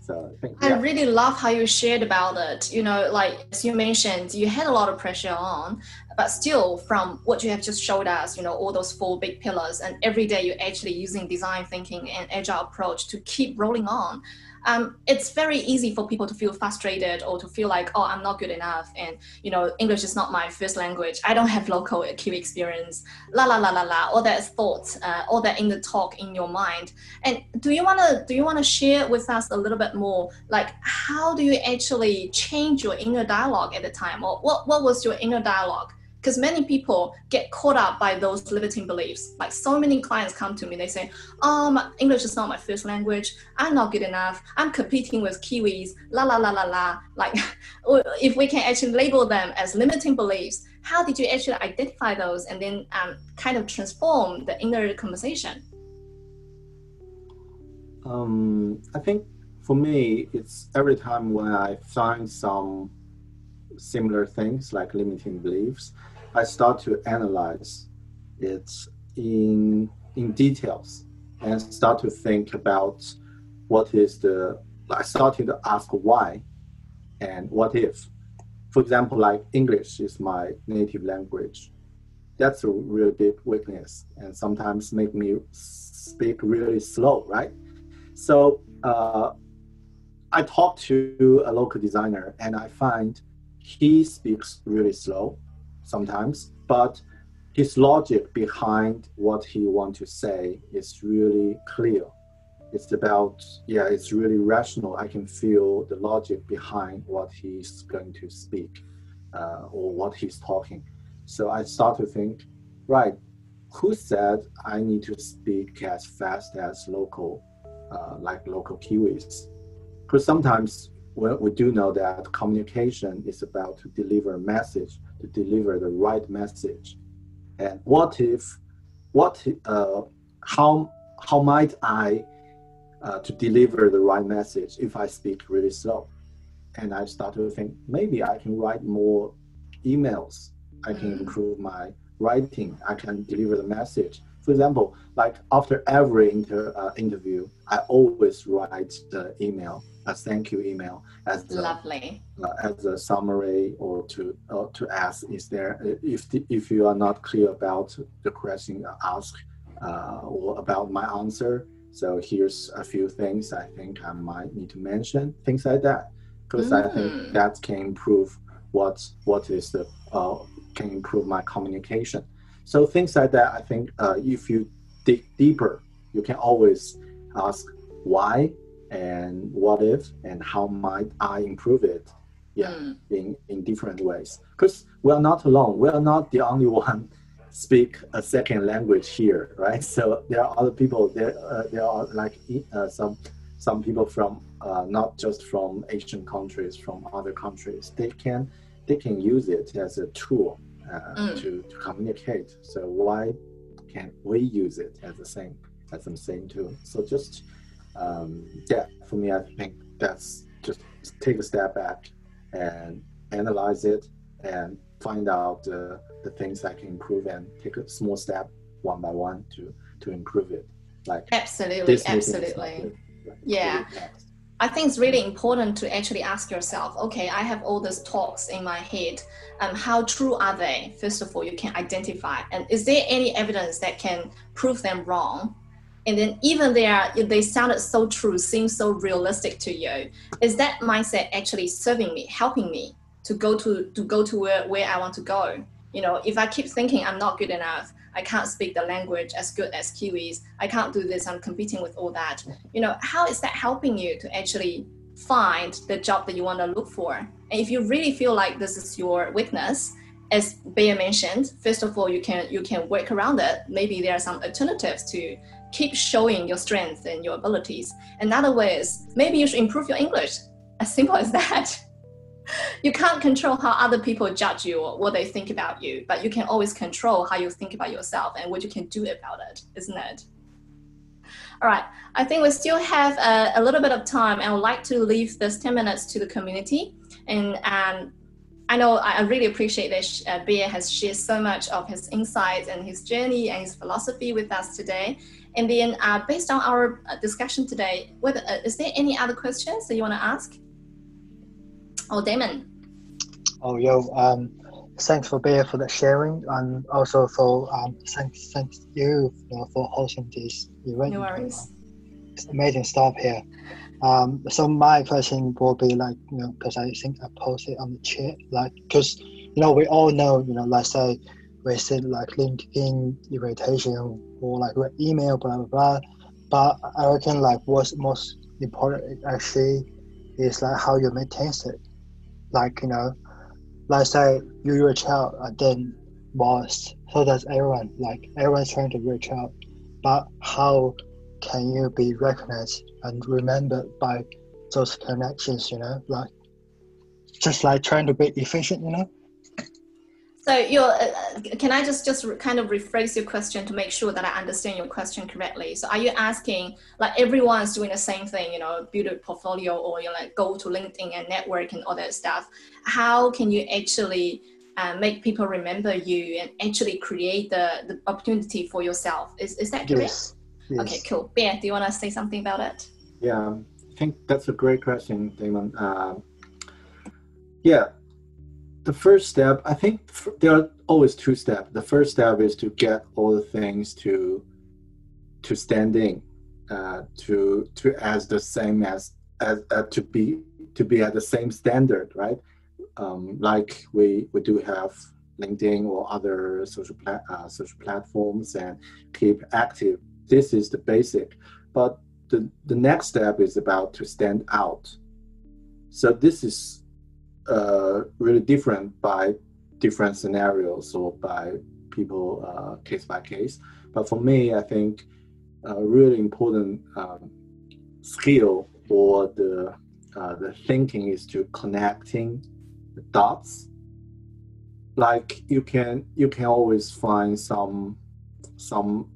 So I. I really love how you shared about it. You know, like as you mentioned, you had a lot of pressure on, but still from what you have just showed us, you know, all those four big pillars and every day you're actually using design thinking and agile approach to keep rolling on um, it's very easy for people to feel frustrated or to feel like, oh, I'm not good enough, and you know, English is not my first language. I don't have local Kiwi experience. La la la la la. All that thoughts, uh, all that in the talk in your mind. And do you wanna do you wanna share with us a little bit more, like how do you actually change your inner dialogue at the time, or what what was your inner dialogue? Because many people get caught up by those limiting beliefs. Like so many clients come to me, they say, "Um, English is not my first language. I'm not good enough. I'm competing with Kiwis." La la la la la. Like, if we can actually label them as limiting beliefs, how did you actually identify those and then um, kind of transform the inner conversation? Um, I think for me, it's every time when I find some similar things like limiting beliefs, I start to analyze it in in details and start to think about what is the I started to ask why and what if. For example, like English is my native language. That's a really big weakness and sometimes make me speak really slow, right? So uh, I talked to a local designer and I find he speaks really slow sometimes, but his logic behind what he want to say is really clear. It's about yeah, it's really rational. I can feel the logic behind what he's going to speak uh, or what he's talking. So I start to think, right, who said I need to speak as fast as local, uh, like local Kiwis? Because sometimes we do know that communication is about to deliver a message to deliver the right message. And what if, what, uh, how, how might I uh, to deliver the right message if I speak really slow? And I start to think maybe I can write more emails. I can mm. improve my writing. I can deliver the message. For example, like after every inter, uh, interview, I always write the email a thank you email as a, lovely uh, as a summary or to uh, to ask is there if the, if you are not clear about the question asked uh, or about my answer so here's a few things i think i might need to mention things like that because mm. i think mm. that can improve what what is the uh, can improve my communication so things like that i think uh, if you dig deeper you can always ask why and what if and how might I improve it? Yeah, mm. in, in different ways. Because we are not alone. We are not the only one speak a second language here, right? So there are other people. There uh, there are like uh, some some people from uh, not just from Asian countries, from other countries. They can they can use it as a tool uh, mm. to, to communicate. So why can't we use it as the same as the same tool? So just um, yeah, for me, I think that's just take a step back and analyze it and find out uh, the things I can improve and take a small step one by one to to improve it. Like absolutely, absolutely, yeah. I think it's really important to actually ask yourself, okay, I have all these talks in my head. Um, how true are they? First of all, you can identify. And is there any evidence that can prove them wrong? And then even they are they sounded so true seem so realistic to you. Is that mindset actually serving me helping me to go to to go to where, where i want to go? You know if i keep thinking i'm not good enough i can't speak the language as good as kiwis i can't do this i'm competing with all that. You know how is that helping you to actually find the job that you want to look for? And if you really feel like this is your weakness as Bear mentioned, first of all, you can you can work around it. Maybe there are some alternatives to keep showing your strengths and your abilities. Another way is maybe you should improve your English. As simple as that. you can't control how other people judge you or what they think about you, but you can always control how you think about yourself and what you can do about it, isn't it? All right. I think we still have a, a, little bit of time. And I would like to leave this 10 minutes to the community. And um, I know I really appreciate that uh, Bear has shared so much of his insights and his journey and his philosophy with us today. And then, uh, based on our uh, discussion today, whether, uh, is there any other questions that you want to ask? Oh, Damon. Oh, yo, um, thanks for Bear for the sharing, and also for um, thanks, thanks you, for hosting this event. No worries. It's amazing stuff here. Um, so my question will be like, you know, because I think I posted on the chat, like, because you know we all know, you know, let's say we send like LinkedIn invitation or like email, blah blah blah. But I reckon like what's most important actually is like how you maintain it. Like you know, let's say you reach out and then boss, so does everyone. Like everyone's trying to reach out, but how can you be recognized and remembered by those connections? You know, like just like trying to be efficient. You know. So your, uh, uh, can I just just kind of rephrase your question to make sure that I understand your question correctly? So are you asking like everyone's doing the same thing, you know, build a portfolio or you know, like go to LinkedIn and network and all that stuff? How can you actually uh, make people remember you and actually create the, the opportunity for yourself? Is is that correct? Yes. yes. Okay, cool. Bear, do you want to say something about it? Yeah, I think that's a great question, Damon. Uh, yeah, the first step, I think there are always two steps. The first step is to get all the things to to standing, uh, to to as the same as as uh, to be to be at the same standard, right? Um, like we we do have LinkedIn or other social pla- uh, social platforms and keep active. This is the basic, but the the next step is about to stand out. So this is uh, really different by different scenarios or by people uh, case by case. But for me, I think a really important um, skill or the uh, the thinking is to connecting the dots. Like you can you can always find some some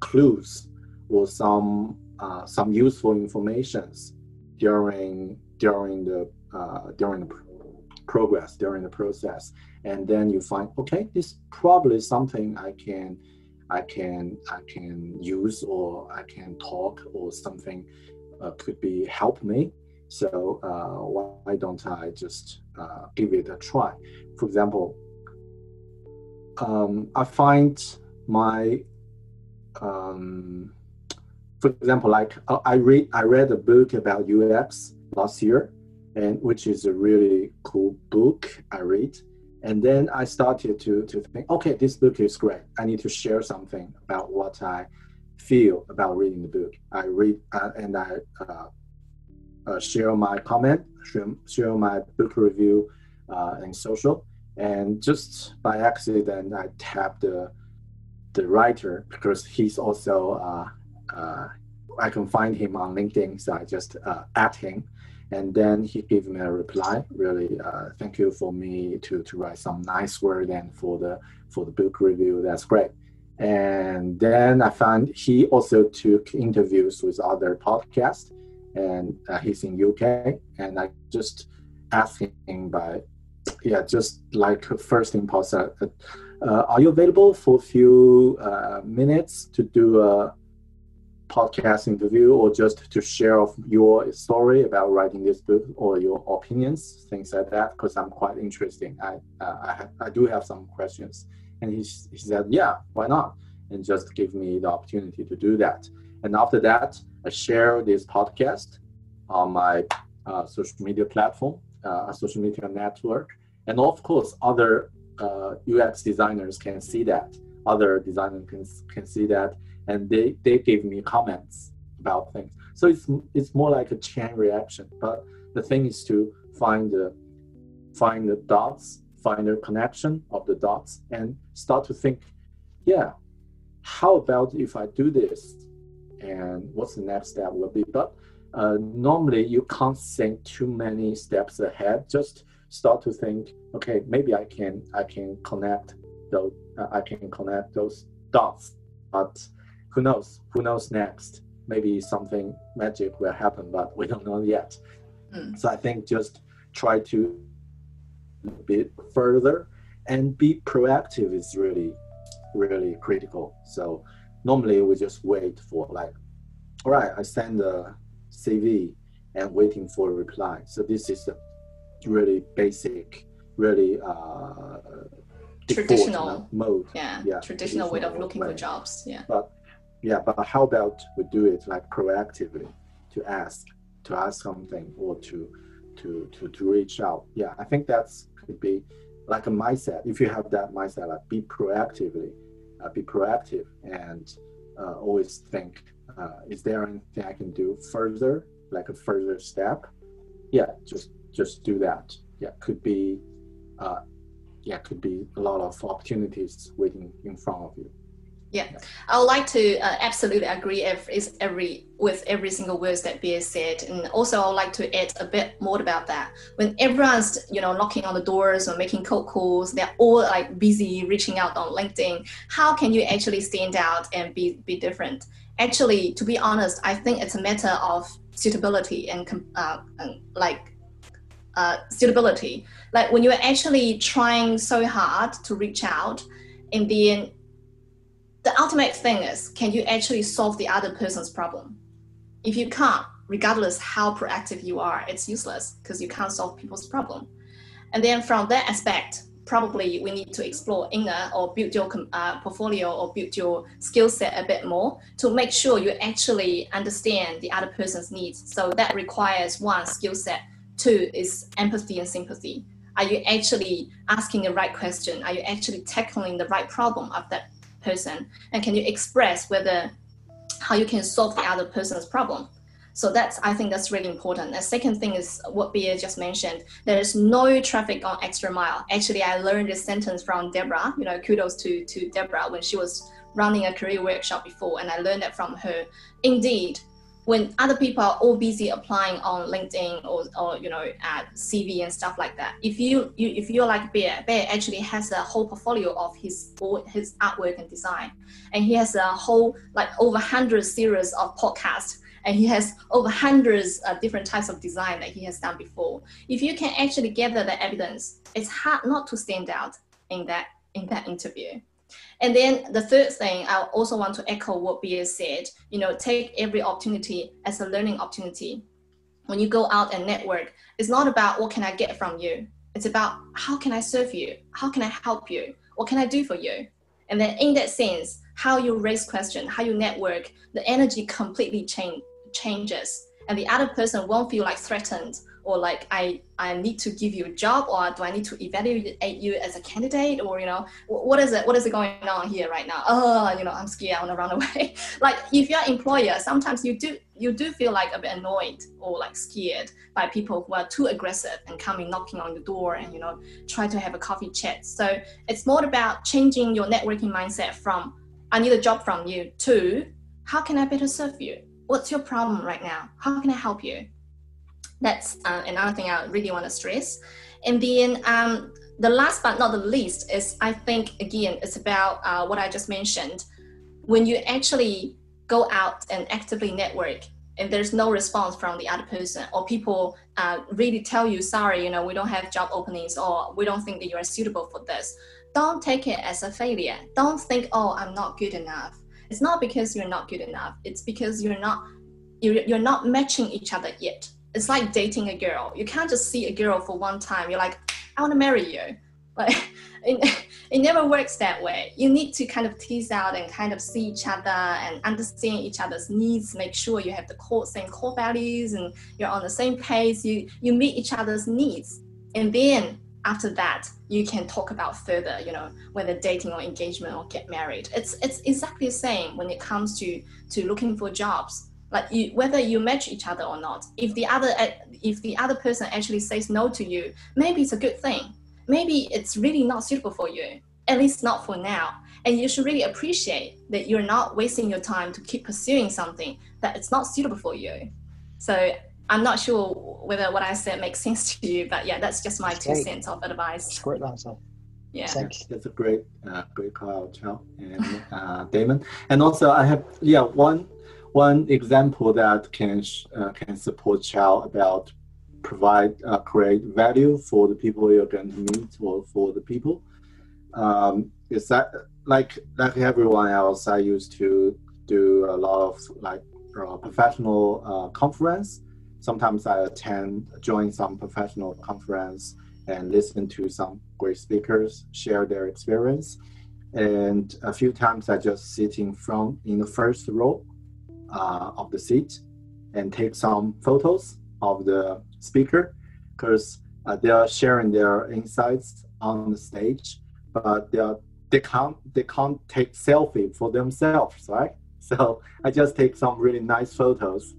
clues or some uh, some useful informations during during the uh, during the progress during the process. And then you find okay this probably something i can i can i can use or i can talk or something uh, could be help me. So uh, why don't i just uh, give it a try? For example um, i find my um, for example like uh, i read i read a book about ux last year and which is a really cool book I read. And then I started to, to think, okay, this book is great. I need to share something about what I feel about reading the book. I read uh, and I uh, uh, share my comment, share, share my book review uh, in social. And just by accident, I tapped the, the writer because he's also, uh, uh, I can find him on LinkedIn. So I just at him and then he gave me a reply really uh, thank you for me to to write some nice word and for the for the book review. That's great. And then i found he also took interviews with other podcasts and uh, he's in uk and i just asked him by yeah just like first impulse uh, uh, are you available for a few uh, minutes to do a podcast interview or just to share of your story about writing this book or your opinions, things like that, because I'm quite interesting. I, uh, I, I do have some questions. And he, he said, yeah, why not? And just give me the opportunity to do that. And after that, I share this podcast on my uh, social media platform, uh, social media network. And of course, other UX uh, designers can see that. Other designers can, can see that and they they give me comments about things. So it's it's more like a chain reaction. But the thing is to find the find the dots, find the connection of the dots, and start to think, yeah, how about if I do this, and what's the next step will be? But uh, normally you can't think too many steps ahead. Just start to think, okay, maybe I can I can connect those uh, I can connect those dots, but who knows? Who knows next? maybe something magic will happen, but we don't know yet. Mm. So I think just try to bit further and be proactive is really, really critical. So normally we just wait for like, all right, I send a CV and waiting for a reply. So this is a really basic, really uh, Traditional. mode. Yeah, Yeah, traditional way of traditional looking for jobs. Yeah. But yeah, but how about we do it like proactively to ask, to ask something or to to to to reach out. Yeah, I think that's could be like a mindset. If you have that mindset, like be proactively, uh, be proactive, and uh, always think, uh, is there anything I can do further, like a further step? Yeah, just just do that. Yeah, could be, uh, yeah, could be a lot of opportunities waiting in front of you. I would like to uh, absolutely agree ev- is every with every single words that Bear said, and also I would like to add a bit more about that. When everyone's you know knocking on the doors or making cold calls, they're all like busy reaching out on LinkedIn. How can you actually stand out and be be different? Actually, to be honest, I think it's a matter of suitability and, uh, and like uh, suitability. Like when you're actually trying so hard to reach out, and then the ultimate thing is can you actually solve the other person's problem? If you can't regardless how proactive you are it's useless because you can't solve people's problem. And then from that aspect probably we need to explore inner or build your uh, portfolio or build your skill set a bit more to make sure you actually understand the other person's needs. So that requires one skill set two is empathy and sympathy. Are you actually asking the right question? Are you actually tackling the right problem of that person? And can you express whether how you can solve the other person's problem? So that's i think that's really important. The second thing is what Bear just mentioned. There is no traffic on extra mile. Actually i learned this sentence from deborah you know kudos to to deborah when she was running a career workshop before and i learned that from her. Indeed when other people are all busy applying on LinkedIn or, or you know at CV and stuff like that, if you, you if you're like Bear, Bear actually has a whole portfolio of his his artwork and design, and he has a whole like over hundred series of podcasts, and he has over hundreds of different types of design that he has done before. If you can actually gather the evidence, it's hard not to stand out in that in that interview. And then the third thing, I also want to echo what Bear said. You know, take every opportunity as a learning opportunity. When you go out and network, it's not about what can I get from you. It's about how can I serve you? How can I help you? What can I do for you? And then in that sense, how you raise question, how you network, the energy completely change, changes. And the other person won't feel like threatened or like I, I need to give you a job or do I need to evaluate you as a candidate or you know what is it what is it going on here right now? Oh you know I'm scared I want to run away. Like if you're an employer sometimes you do you do feel like a bit annoyed or like scared by people who are too aggressive and coming knocking on the door and you know try to have a coffee chat. So it's more about changing your networking mindset from I need a job from you to how can I better serve you? What's your problem right now? How can I help you that's uh, another thing I really want to stress. And then um, the last but not the least is I think again it's about uh, what I just mentioned. When you actually go out and actively network and there's no response from the other person or people uh, really tell you sorry you know we don't have job openings or we don't think that you are suitable for this don't take it as a failure don't think oh i'm not good enough it's not because you're not good enough it's because you're not you're, you're not matching each other yet it's like dating a girl. You can't just see a girl for one time. You're like, I want to marry you. Like, it, it never works that way. You need to kind of tease out and kind of see each other and understand each other's needs. Make sure you have the core, same core values and you're on the same page. You you meet each other's needs, and then after that, you can talk about further. You know, whether dating or engagement or get married. It's it's exactly the same when it comes to to looking for jobs like you, whether you match each other or not if the other if the other person actually says no to you maybe it's a good thing maybe it's really not suitable for you at least not for now and you should really appreciate that you're not wasting your time to keep pursuing something that it's not suitable for you so i'm not sure whether what i said makes sense to you but yeah that's just my two Great. cents of advice It's a great answer. yeah Thanks. That's a great, uh, great call out, Ciao and uh, Damon. And also, I have yeah one one example that can uh, can support Ciao about provide uh, create value for the people you're going to meet or for the people. Um, is that like like everyone else I used to do a lot of like uh, professional uh, conference. Sometimes I attend join some professional conference and listen to some great speakers share their experience. And a few times I just sit in front in the first row uh, of the seat and take some photos of the speaker because uh, they are sharing their insights on the stage, but they are, they can't they can't take selfie for themselves, right? So I just take some really nice photos.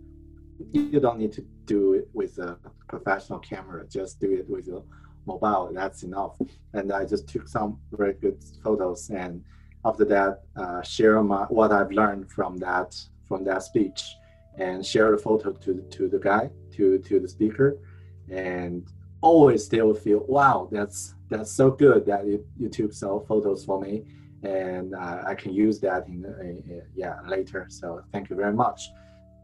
You don't need to do it with a professional camera; just do it with your mobile. That's enough. And I just took some very good photos, and after that, uh, share my what I've learned from that from that speech and share the photo to, to the guy, to, to the speaker. And always they will feel, wow, that's that's so good that you, you took some photos for me. And uh, I can use that in, uh, yeah later. So thank you very much.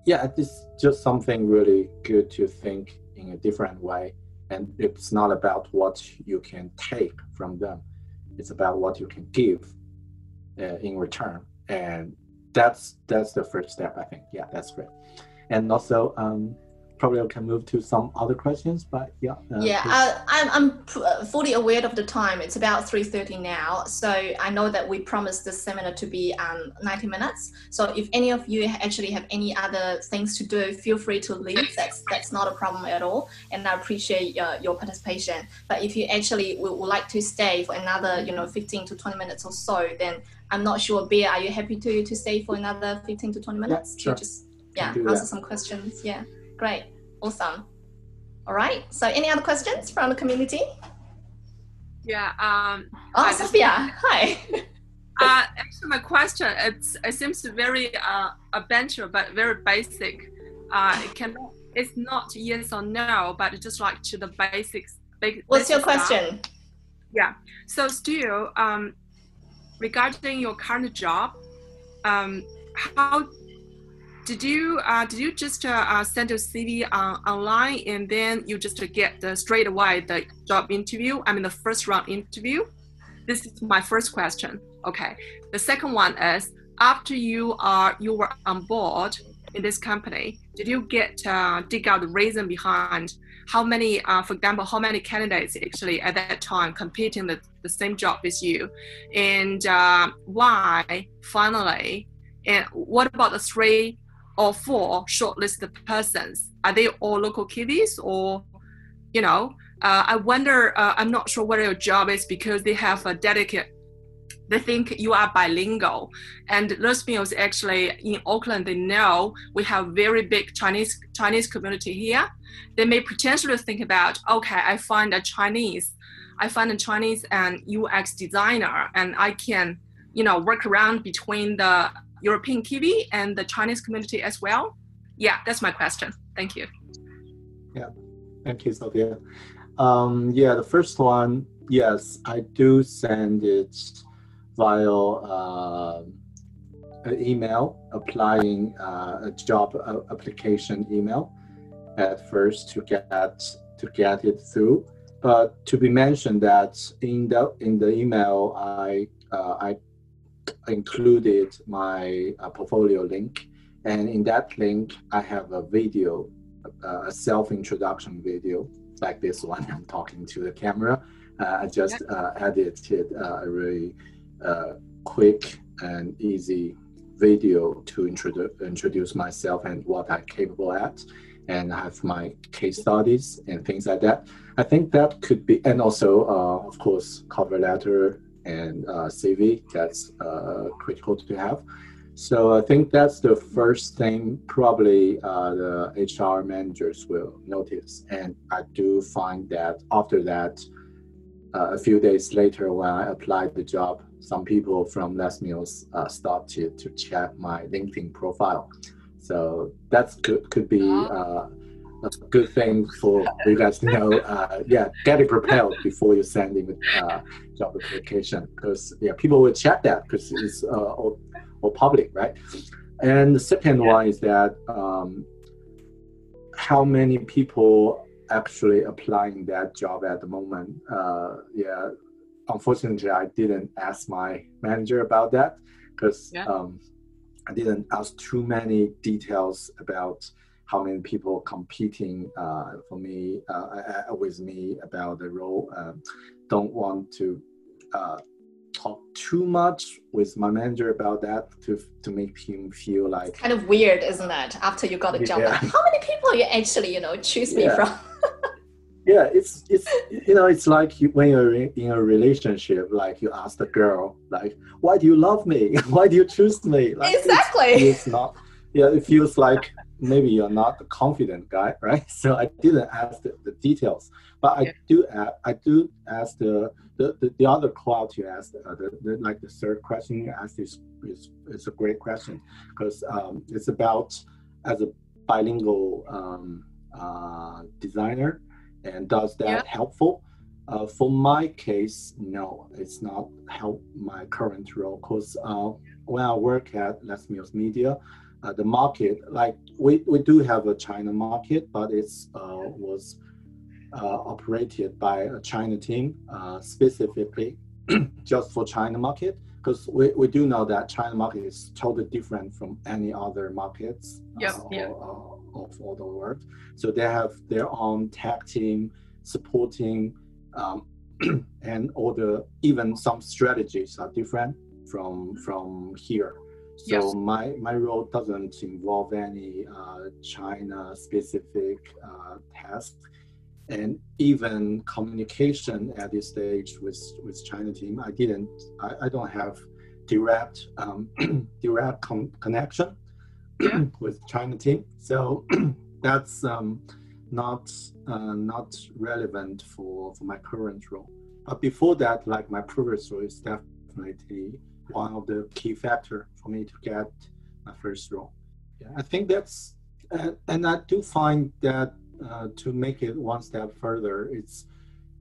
Yeah, it's just something really good to think in a different way. And it's not about what you can take from them. It's about what you can give uh, in return. And that's that's the first step i think. Yeah that's great. And also um, probably I can move to some other questions but yeah uh, yeah uh, I'm, I'm uh, fully aware of the time. It's about 3.30 now so i know that we promised this seminar to be um, 90 minutes. So if any of you actually have any other things to do feel free to leave. That's that's not a problem at all and i appreciate uh, your participation. But if you actually would, would like to stay for another you know 15 to 20 minutes or so then I'm not sure, Bear, are you happy to, to stay for another 15 to 20 minutes? Yeah, sure. to just yeah answer that. some questions? Yeah, great, awesome. All right. So, any other questions from the community? Yeah. Um, oh, Sophia, hi. uh, actually, my question it's it seems very uh, adventure, but very basic. Uh, it can it's not yes or no, but just like to the basics. What's your question? Yeah. So still, um, regarding your current job, um, how did you uh, did you just uh, uh send your CV uh, online and then you just get the straight away the job interview? I mean the first round interview. This is my first question. Okay. The second one is after you are you were on board in this company, did you get uh, dig out the reason behind how many, uh, for example, how many candidates actually at that time competing the, the same job as you, and why finally, and what about the three or four shortlisted persons? Are they all local Kiwis or, you know, uh, I wonder, uh, I'm not sure what your job is because they have a dedicated they think you are bilingual. And meals actually in Auckland, they know we have very big Chinese Chinese community here. They may potentially think about, okay, I find a Chinese, I find a Chinese and UX designer, and I can, you know, work around between the European Kiwi and the Chinese community as well. Yeah, that's my question. Thank you. Yeah, thank you, Sophia. Um, yeah, the first one, yes, I do send it via uh, an email applying uh, a job uh, application email at first to get to get it through. But to be mentioned that in the in the email I uh, I included my uh, portfolio link, and in that link I have a video, a self introduction video like this one. I'm talking to the camera. Uh, I just edited a really uh, quick and easy video to introduce introduce myself and what I'm capable at, and I have my case studies and things like that. I think that could be, and also uh, of course cover letter and uh, CV. That's uh, critical to have. So I think that's the first thing probably uh, the HR managers will notice, and I do find that after that. Uh, a few days later, when I applied the job, some people from Les Mills uh, started to check my LinkedIn profile. So that's could could be uh, a good thing for you guys to know. Uh, yeah, get it prepared before you send in uh, job application because yeah, people will check that because it's uh, all, all public, right? And the second one is that um, how many people actually applying that job at the moment? Uh, yeah, unfortunately, I didn't ask my manager about that because Yeah. um, I didn't ask too many details about how many people competing uh, for me uh, uh, with me about the role. Um, don't want to uh, talk too much with my manager about that to to make him feel like Kind of weird, isn't it? After you got a job, Yeah. how many people you actually, you know, choose me Yeah. from? yeah it's it's you know it's like you, when you're in, a relationship like you ask the girl like why do you love me why do you choose me like, it's- Exactly. it's not yeah it feels like maybe you're not the confident guy right? So i didn't ask the, the details. But i do a- i do ask the the, the, the other quality you asked uh, the, the like the third question you asked is is, is a great question. Because um, it's about as a bilingual um, uh, designer and does that Yeah. helpful? Uh, for my case no it's not help my current role. Because uh, when i work at Les Mills media uh, the market like we, we do have a china market but it's uh, was uh, operated by a china team uh, specifically just for china market because we, we do know that china market is totally different from any other markets Yep, uh, or- uh, of all the world. So they have their own tech team supporting um, and all the even some strategies are different from from here so Yes. my my role doesn't involve any uh, china specific uh, task and even communication at this stage with with china team i didn't i, I don't have direct um, direct com- connection Yeah. with china team so that's um, not uh, not relevant for, for my current role. But before that, like my previous role is definitely one of the key factor for me to get my first role. Yeah, I think that's and, and I do find that uh, to make it one step further, it's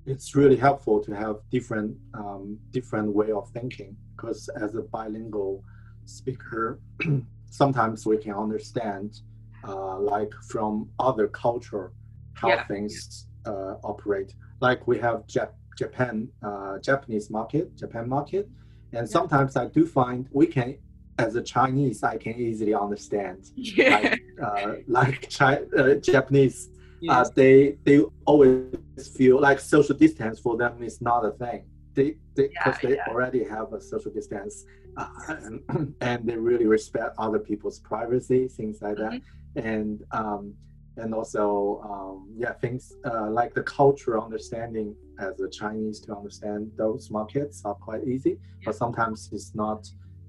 it's really helpful to have different um, different way of thinking because as a bilingual speaker, sometimes we can understand uh, like from other culture how Yeah. things uh, operate. Like we have Jap- Japan, uh, Japanese market, Japan market, and sometimes I do find we can, as a Chinese, I can easily understand. Yeah. Like, uh, like Chi- uh, Japanese, uh, they they always feel like social distance for them is not a thing. They they because Yeah, they yeah. already have a social distance, uh, and, and they really respect other people's privacy, things like that, Mm-hmm. and um, and also um, yeah, things uh, like the cultural understanding as a Chinese to understand those markets are quite easy, but sometimes it's not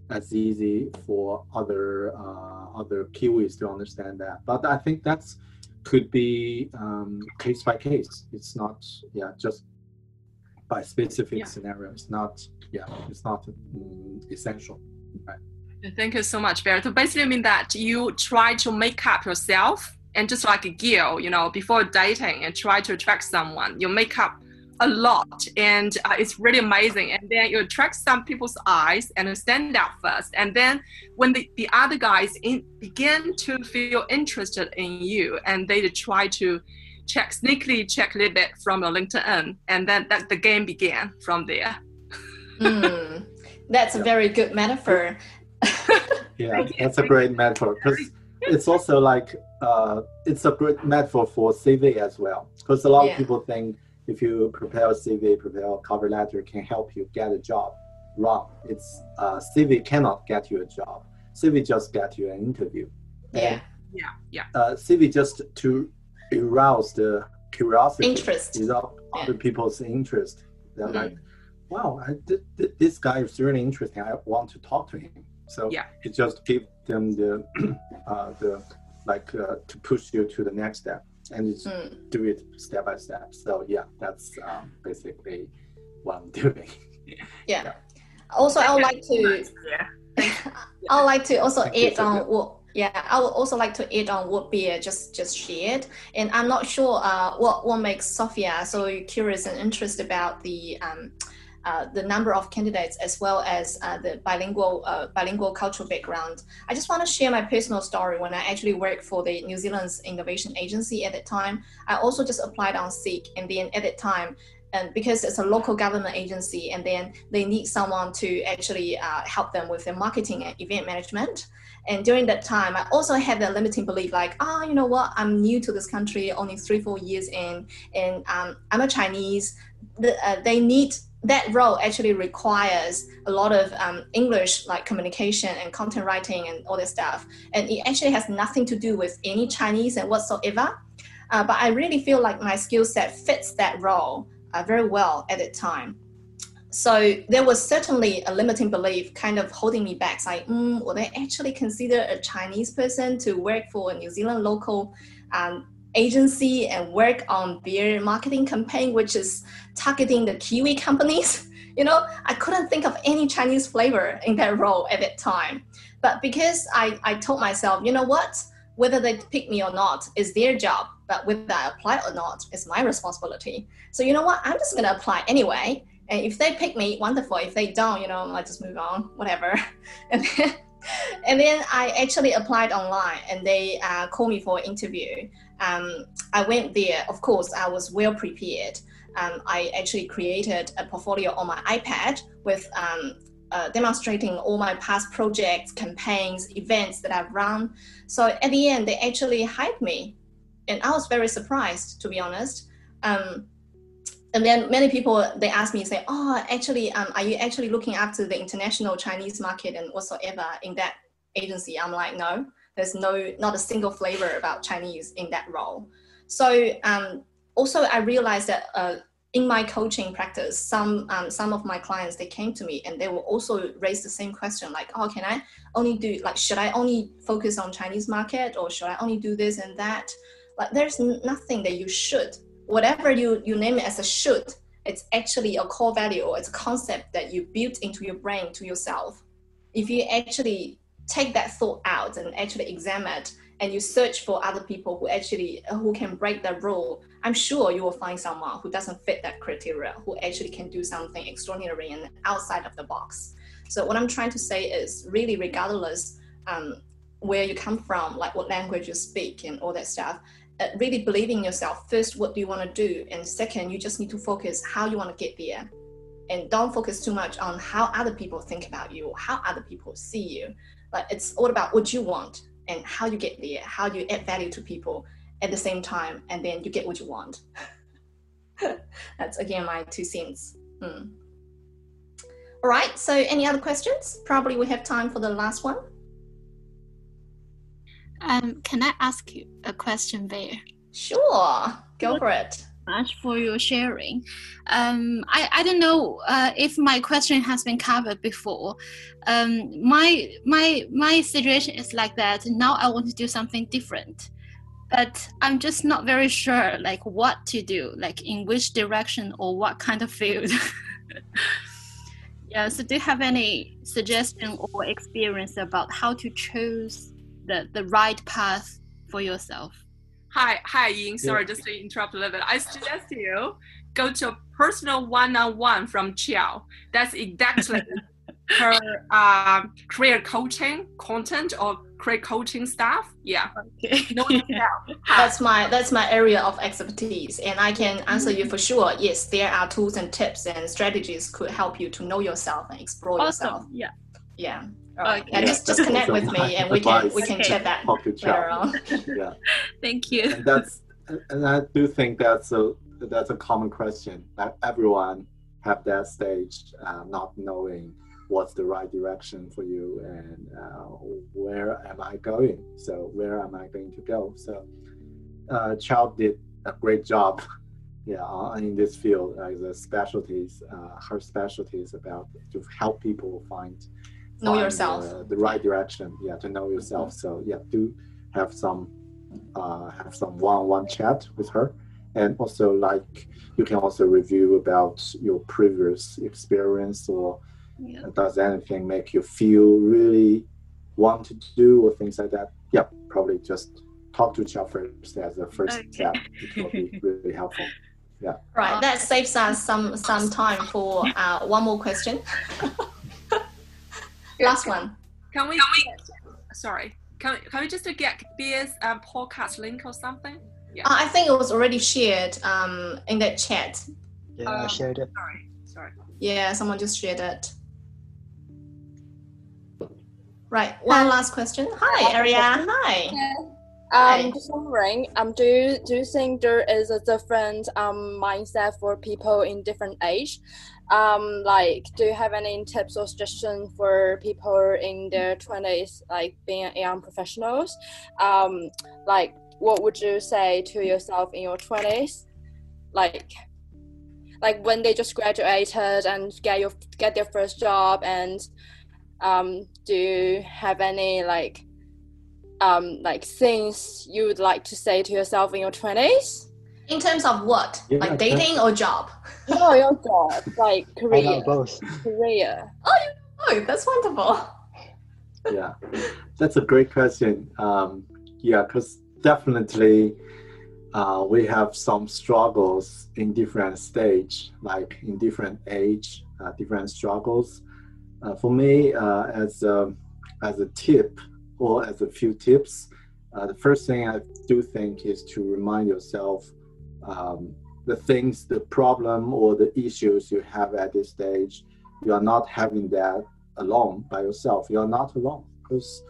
as easy for other uh, other Kiwis to understand that. But I think that's could be um, case by case. It's not yeah just by specific Yeah. scenario. It's not yeah it's not mm, essential. Thank you so much, Barry. So basically, mean that you try to make up yourself and just like a girl, you know, before dating and try to attract someone, you make up a lot and uh, it's really amazing. And then you attract some people's eyes and stand out first. And then when the, the other guys in, begin to feel interested in you and they try to check, sneakily check a little bit from your LinkedIn, and then that the game began from there. Mm, that's a very good metaphor. Yeah, that's a great metaphor because it's also like uh, it's a great metaphor for CV as well. Because a lot Yeah. of people think if you prepare a CV, prepare a cover letter, can help you get a job. Wrong. It's uh, CV cannot get you a job. CV just get you an interview. Yeah, Yeah, yeah. uh, CV just to arouse the curiosity interest. without Yeah. other people's interest. They're Mhm. like, wow, I, th- th- this guy is really interesting. I want to talk to him. So Yeah. it just give them the uh, the like uh, to push you to the next step and just Mm. do it step by step. So yeah, that's um, basically what I'm doing. Yeah. Also, I would like to Yeah. I would like to also add on what yeah, I would also like to add on what Bear just just shared. And I'm not sure uh, what what makes Sophia so curious and interested about the um, uh, the number of candidates as well as uh, the bilingual uh, bilingual cultural background. I just want to share my personal story. When I actually worked for the New Zealand's innovation agency at that time, I also just applied on Seek, and then at that time. And because it's a local government agency, and then they need someone to actually uh, help them with their marketing and event management. And during that time, I also had the limiting belief like, ah, oh, you know what, I'm new to this country, only three, four years in, and um, I'm a Chinese. The, uh, they need that role actually requires a lot of um, English like communication and content writing and all this stuff. And it actually has nothing to do with any Chinese and whatsoever. Uh, but I really feel like my skill set fits that role uh, very well at the time. So there was certainly a limiting belief kind of holding me back. It's like, mm, would I actually consider a Chinese person to work for a New Zealand local um, agency and work on their marketing campaign, which is targeting the Kiwi companies. You know, I couldn't think of any Chinese flavor in that role at that time. But because I, I told myself, you know what, whether they pick me or not is their job, but whether I apply or not is my responsibility. So you know what, I'm just gonna apply anyway. And if they pick me, wonderful. If they don't, you know, I just move on, whatever. And then, and then I actually applied online, and they uh, called me for an interview um, I went there, of course, I was well prepared. Um, I actually created a portfolio on my iPad with um, uh, demonstrating all my past projects, campaigns, events that I've run. So at the end, they actually hired me. And I was very surprised, to be honest. Um, and then many people, they ask me, say, oh, actually, um, are you actually looking after the international Chinese market and whatsoever in that agency? I'm like, no there's no not a single flavor about Chinese in that role. So um, also I realized that uh, in my coaching practice, some um, some of my clients they came to me and they will also raise the same question like, oh, can I only do like should I only focus on Chinese market or should I only do this and that? Like there's nothing that you should. Whatever you you name it as a should, it's actually a core value or it's a concept that you built into your brain to yourself. If you actually take that thought out and actually examine it and you search for other people who actually who can break that rule i'm sure you will find someone who doesn't fit that criteria who actually can do something extraordinary and outside of the box. So what i'm trying to say is really regardless um, where you come from like what language you speak and all that stuff uh, really believing in yourself. First what do you want to do? And second you just need to focus how you want to get there. And don't focus too much on how other people think about you or how other people see you but it's all about what you want and how you get there, how you add value to people at the same time, and then you get what you want. That's again my two cents. Hmm. All right, so any other questions? Probably we have time for the last one. Um, can I ask you a question there? Sure, go for it much for your sharing. Um, I, I don't know uh, if my question has been covered before. Um, my my my situation is like that. Now I want to do something different, but I'm just not very sure like what to do, like in which direction or what kind of field. yeah. So do you have any suggestion or experience about how to choose the the right path for yourself? Hi, hi, Ying. Sorry, yeah. just to interrupt a little bit. I suggest you go to a personal one-on-one from Ciao. That's exactly her uh, career coaching content or career coaching stuff. Yeah. Okay. No that's my that's my area of expertise, and I can answer you for sure. Yes, there are tools and tips and strategies could help you to know yourself and explore awesome. yourself. Yeah. Yeah. Okay. Yeah, just just connect with me and we can we can okay. chat that later on. yeah. Thank you. And that's and I do think that's a that's a common question. That everyone have that stage, uh, not knowing what's the right direction for you and uh, where am I going. So where am I going to go? So uh, Ciao did a great job. Yeah, in this field, uh, the specialties, uh, her specialties about to help people find know yourself the, the, right direction yeah to know yourself so yeah do have some uh, have some one-on-one chat with her and also like you can also review about your previous experience or yeah. does anything make you feel really want to do or things like that yeah probably just talk to Ciao first as a first okay. step it will be really helpful Yeah. Right. That saves us some some time for uh, one more question. Last one. Can we? Can we sorry. Can, can we just get Bear's um, podcast link or something? Yeah. Uh, I think it was already shared um, in that chat. Yeah, um, I shared it. Sorry. Sorry. Yeah, someone just shared it. Right. One last question. Hi, Aria. Hi. Yeah. Um, just wondering, um, do you, do you think there is a different um, mindset for people in different age? Um, like, do you have any tips or suggestions for people in their twenties, like being young professionals? Um, like, what would you say to yourself in your twenties? Like, like when they just graduated and get your get their first job, and um, do you have any like um, like things you would like to say to yourself in your 20s? In terms of what? Yeah, like dating or job? No, your job, like career. both. Career. Oh, you know, that's wonderful. yeah, that's a great question. Um, yeah, because definitely uh, we have some struggles in different stage, like in different age, uh, different struggles. Uh, for me, uh, as a, as a tip, or as a few tips. Uh, the first thing I do think is to remind yourself um, the things, the problem or the issues you have at this stage. You are not having that alone by yourself. You are not alone because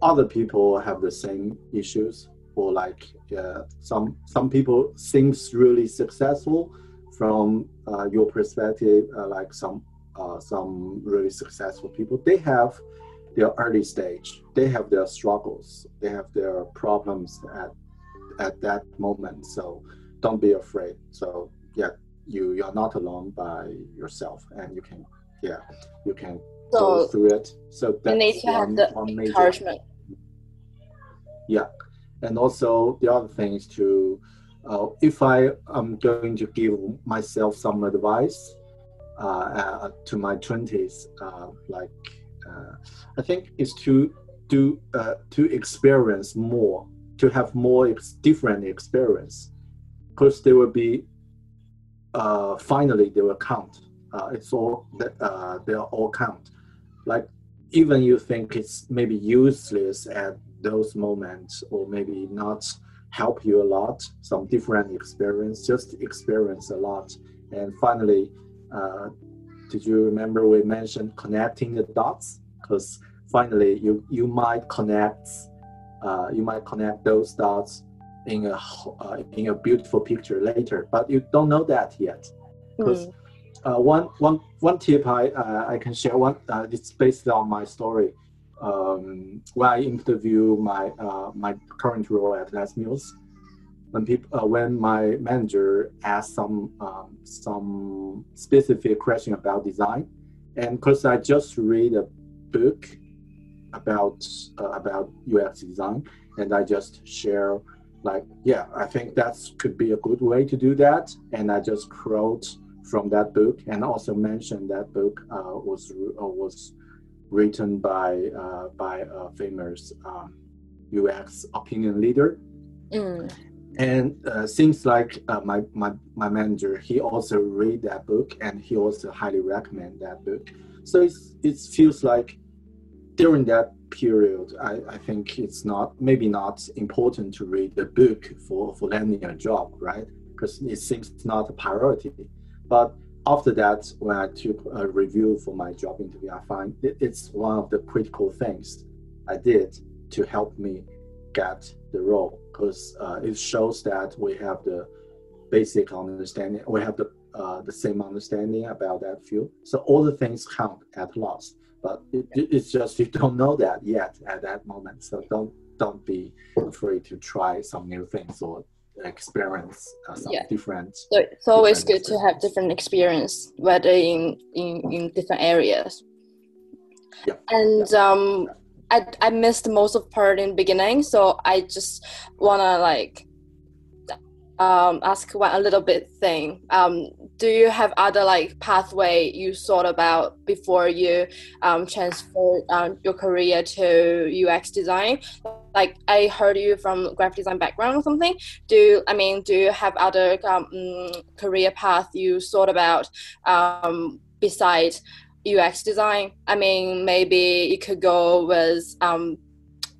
other people have the same issues. Or like uh, some some people seems really successful from uh, your perspective. Uh, like some uh, some really successful people, they have their early stage. They have their struggles. They have their problems at at that moment. So don't be afraid. So yeah, you you're not alone by yourself, and you can yeah you can so go through it. So that's you need to one, have the encouragement. Yeah, and also the other thing is to uh, if I am going to give myself some advice uh, uh, to my twenties, uh, like uh, I think is to do uh, to experience more, to have more ex- different experience, because they will be uh, finally they will count. Uh, it's all uh, they are all count. Like even you think it's maybe useless at those moments, or maybe not help you a lot. Some different experience, just experience a lot, and finally. Uh, did you remember we mentioned connecting the dots? Because finally, you you might connect uh, you might connect those dots in a uh, in a beautiful picture later, but you don't know that yet. Because mm. uh, one one one tip I uh, I can share one uh, it's based on my story. Um, when I interview my uh, my current role at Les Mills, when people uh, when my manager asked some um, some specific question about design, and because I just read a book about uh, about UX design, and I just share like yeah, I think that could be a good way to do that, and I just quote from that book, and also mention that book uh, was uh, was written by uh, by a famous um, UX opinion leader. Mm. And uh, seems like uh, my, my my manager he also read that book and he also highly recommend that book. So it's, it feels like during that period I, I think it's not maybe not important to read the book for for landing a job right? Because it seems not a priority. But after that when i took a review for my job interview i find it's one of the critical things i did to help me get the role. Because uh, it shows that we have the basic understanding, we have the uh, the same understanding about that field. So all the things count at last, but it, it's just you don't know that yet at that moment. So don't don't be afraid to try some new things or experience uh, some yeah. different. So it's always good to have different experience, whether in in, in different areas. Yeah. And yeah. um, I, I missed most of part in the beginning so i just wanna like um, ask one a little bit thing. Um, do you have other like pathway you thought about before you um, um, your career to UX design? Like I heard you from graphic design background or something. Do I mean do you have other um, career path you thought about um, besides UX design? I mean maybe you could go with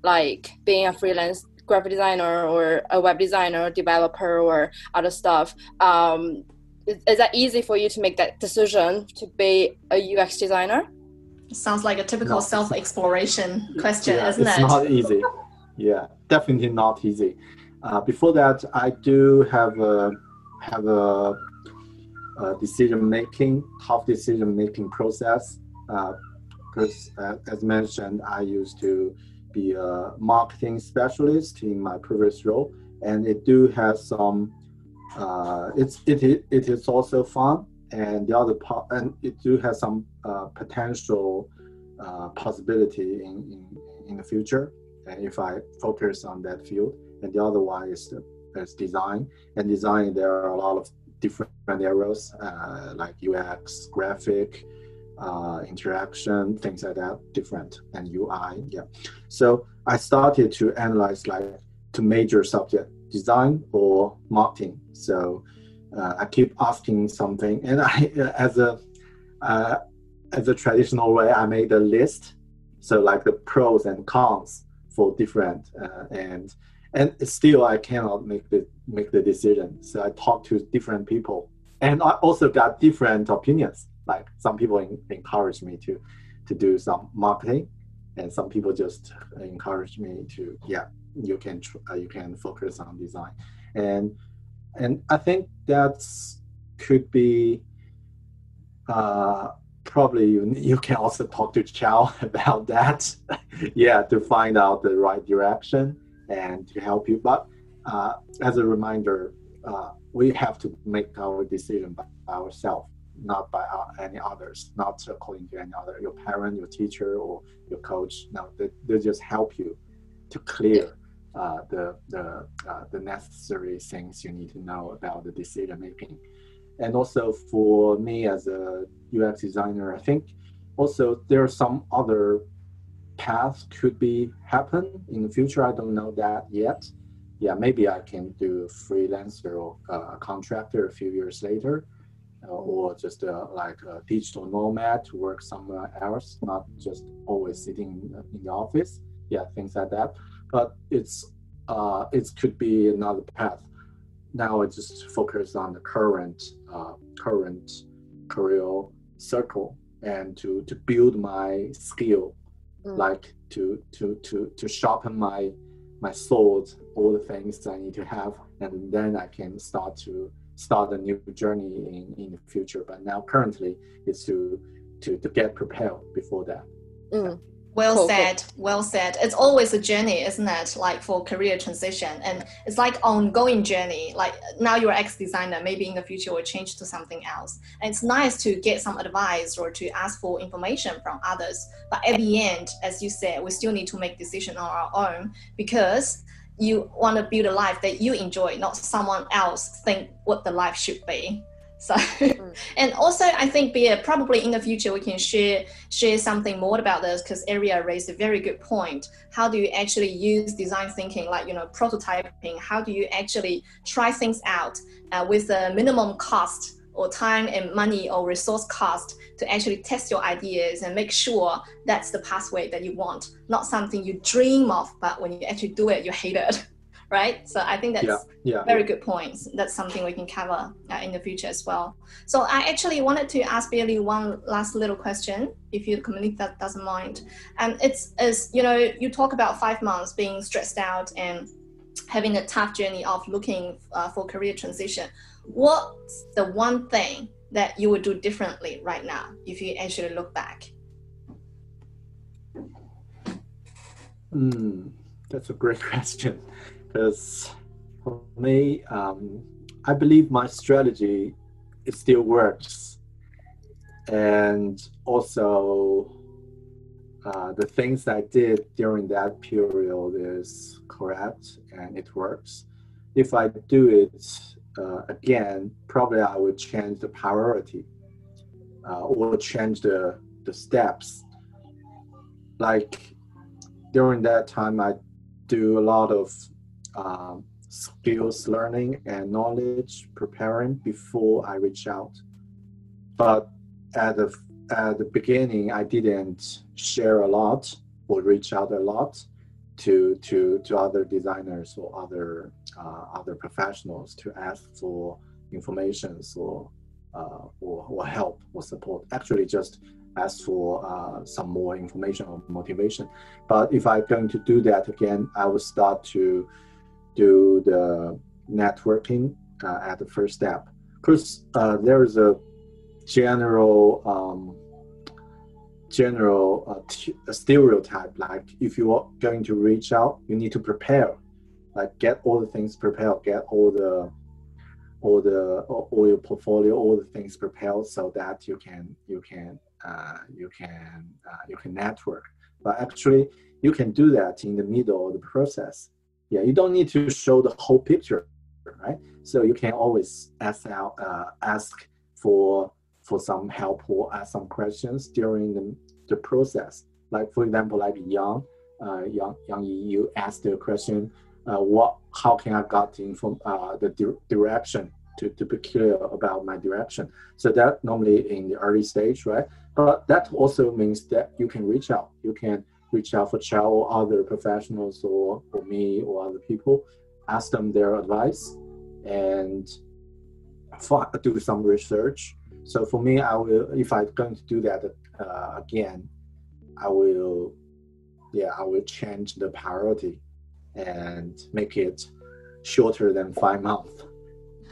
like being a freelance graphic designer or a web designer or developer or other stuff um, is, is, that easy for you to make that decision to be a ux designer? Sounds like a typical no. self-exploration question yeah, isn't it's it? it's not easy. Yeah definitely not easy. Uh, before that i do have a have a, a decision making tough decision making process because uh, as mentioned i used to be a marketing specialist in my previous role, and it do have some. Uh, it's it it is also fun, and the other part, and it do have some uh, potential uh, possibility in, in in the future. And if I focus on that field, and the other one is the is design, and design there are a lot of different areas uh, like UX, graphic, uh, interaction, things like that, different and UI. Yeah. So I started to analyze like two major subject, design or marketing. So uh, I keep asking something, and I as a uh, as a traditional way, I made a list. So like the pros and cons for different uh, and and still I cannot make the make the decision. So I talked to different people, and I also got different opinions like some people encourage me to to do some marketing and some people just encourage me to yeah you can uh, you can focus on design. And and i think that's could be uh, probably you, you can also talk to Ciao about that. Yeah to find out the right direction and to help you. But uh, as a reminder uh, we have to make our decision by ourselves not by uh, any others, not according to any other, your parent, your teacher, or your coach. No, they, they just help you to clear uh, the the uh, the necessary things you need to know about the decision making. And also for me as a UX designer, I think also there are some other paths could be happen in the future. I don't know that yet. Yeah, maybe I can do freelancer or uh, contractor a few years later or just uh, like a digital nomad to work somewhere else, not just always sitting in the office. Yeah, things like that. But it's uh, it could be another path. Now I just focus on the current uh, current career circle and to to build my skill, mm. like to to to to sharpen my my sword, all the things I need to have, and then I can start to start a new journey in, in the future. But now currently it's to to, to get prepared before that. Mm. Well cool, said, cool. well said. It's always a journey, isn't it? Like for career transition, and it's like ongoing journey. Like now you're UX designer, maybe in the future will change to something else. And it's nice to get some advice or to ask for information from others. But at the end, as you said, we still need to make decision on our own because you want to build a life that you enjoy, not someone else think what the life should be. So, mm. and also I think be probably in the future we can share share something more about this because Aria raised a very good point. How do you actually use design thinking, like you know prototyping? How do you actually try things out uh, with a minimum cost or time and money or resource cost to actually test your ideas and make sure that's the pathway that you want, not something you dream of, but when you actually do it, you hate it. Right, so I think that's yeah, yeah, very yeah. good points. That's something we can cover uh, in the future as well. So I actually wanted to ask Billy one last little question, if you community that doesn't mind. And it's is you know you talk about five months being stressed out and having a tough journey of looking uh, for career transition what's the one thing that you would do differently right now if you actually look back? Mm, that's a great question because for me, um, I believe my strategy it still works, and also uh, the things I did during that period is correct and it works. if I do it uh, again, probably I would change the priority uh, or change the, the steps. Like during that time, I do a lot of um, skills learning and knowledge preparing before I reach out. But at the at the beginning, I didn't share a lot or reach out a lot to to to other designers or other other professionals to ask for information or, uh, or or help or support. Actually, just ask for uh, some more information or motivation. But if I'm going to do that again, I will start to do the networking uh, at the first step because uh, there is a general um, general uh, stereotype like if you are going to reach out you need to prepare like get all the things prepared get all the all the all your portfolio all the things prepared so that you can you can uh, you can uh, you can network. But actually you can do that in the middle of the process. Yeah you don't need to show the whole picture right? So you can always ask out uh, ask for for some help or ask some questions during the, the process. Like for example, like Yang, uh, Yang, Yang you asked the question, uh, what, how can I got info, uh, the di- direction to, to be clear about my direction. So that normally in the early stage, right? But that also means that you can reach out. You can reach out for Ciao or other professionals or, or me or other people, ask them their advice and do some research so for me, I will if I'm going to do that uh, again, I will, yeah, I will change the priority and make it shorter than five months.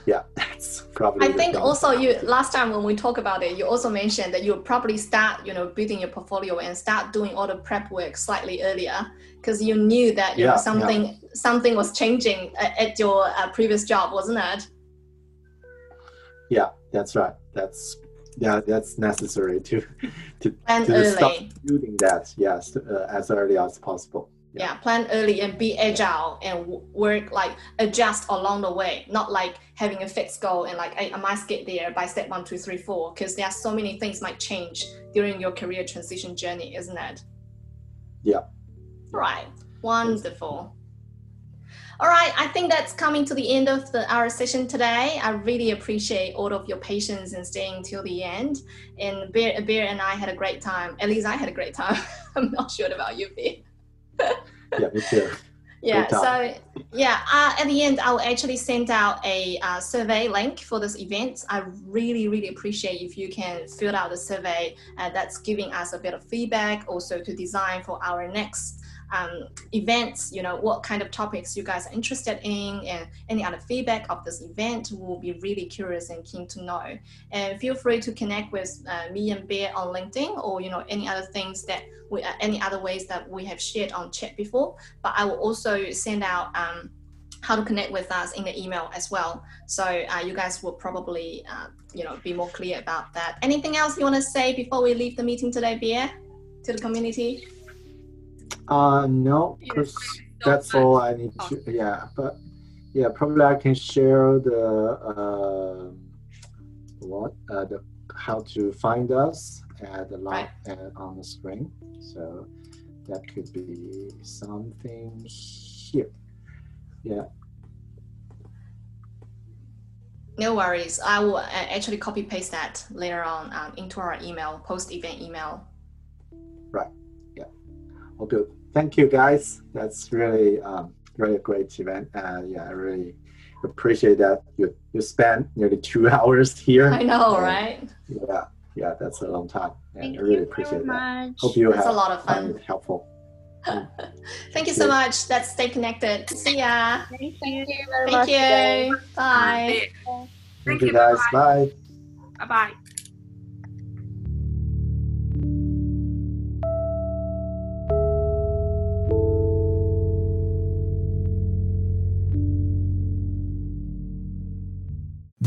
Yeah, that's probably. I think also you last time when we talked about it, you also mentioned that you probably start, you know, building your portfolio and start doing all the prep work slightly earlier because you knew that you yeah, know something yeah. something was changing at your uh, previous job, wasn't it? Yeah, that's right. That's yeah, that's necessary to to, plan to early. start building that. Yes, uh, as early as possible. Yeah. yeah. plan early and be agile and work like adjust along the way. Not like having a fixed goal and like I, I must get there by step one, two, three, four. Because there are so many things might change during your career transition journey, isn't it? Yeah. Right. Wonderful. All right, I think that's coming to the end of the, our session today. I really appreciate all of your patience and staying till the end. And Bear, Bear and I had a great time. At least I had a great time. I'm not sure about you, Bear. Yeah, me too. Yeah, so yeah, uh, at the end, I'll actually send out a uh, survey link for this event. I really, really appreciate if you can fill out the survey. Uh, that's giving us a bit of feedback also to design for our next um, events, you know, what kind of topics you guys are interested in and any other feedback of this event. We'll be really curious and keen to know. And feel free to connect with uh, me and Bear on LinkedIn or, you know, any other things that we, uh, any other ways that we have shared on chat before. But I will also send out um, how to connect with us in the email as well. So uh, you guys will probably, uh, you know, be more clear about that. Anything else you want to say before we leave the meeting today, Bear, to the community? Uh, no, because that's all I need to. Yeah, but yeah, probably I can share the uh, what uh, the how to find us at the live right. on the screen. So that could be something here. Yeah. No worries. I will uh, actually copy paste that later on um, into our email, post event email. Right. Yeah. All good thank you guys. That's really um, really great event. Uh, yeah, I really appreciate that you you spent nearly two hours here. I know, right? Yeah, yeah, that's a long time, and Thank I really appreciate that. Hope you that's have a lot of fun. helpful. Thank you so much. Let's stay connected. See ya. Thank you. Thank you. Bye. Thank you guys. Bye. Bye bye.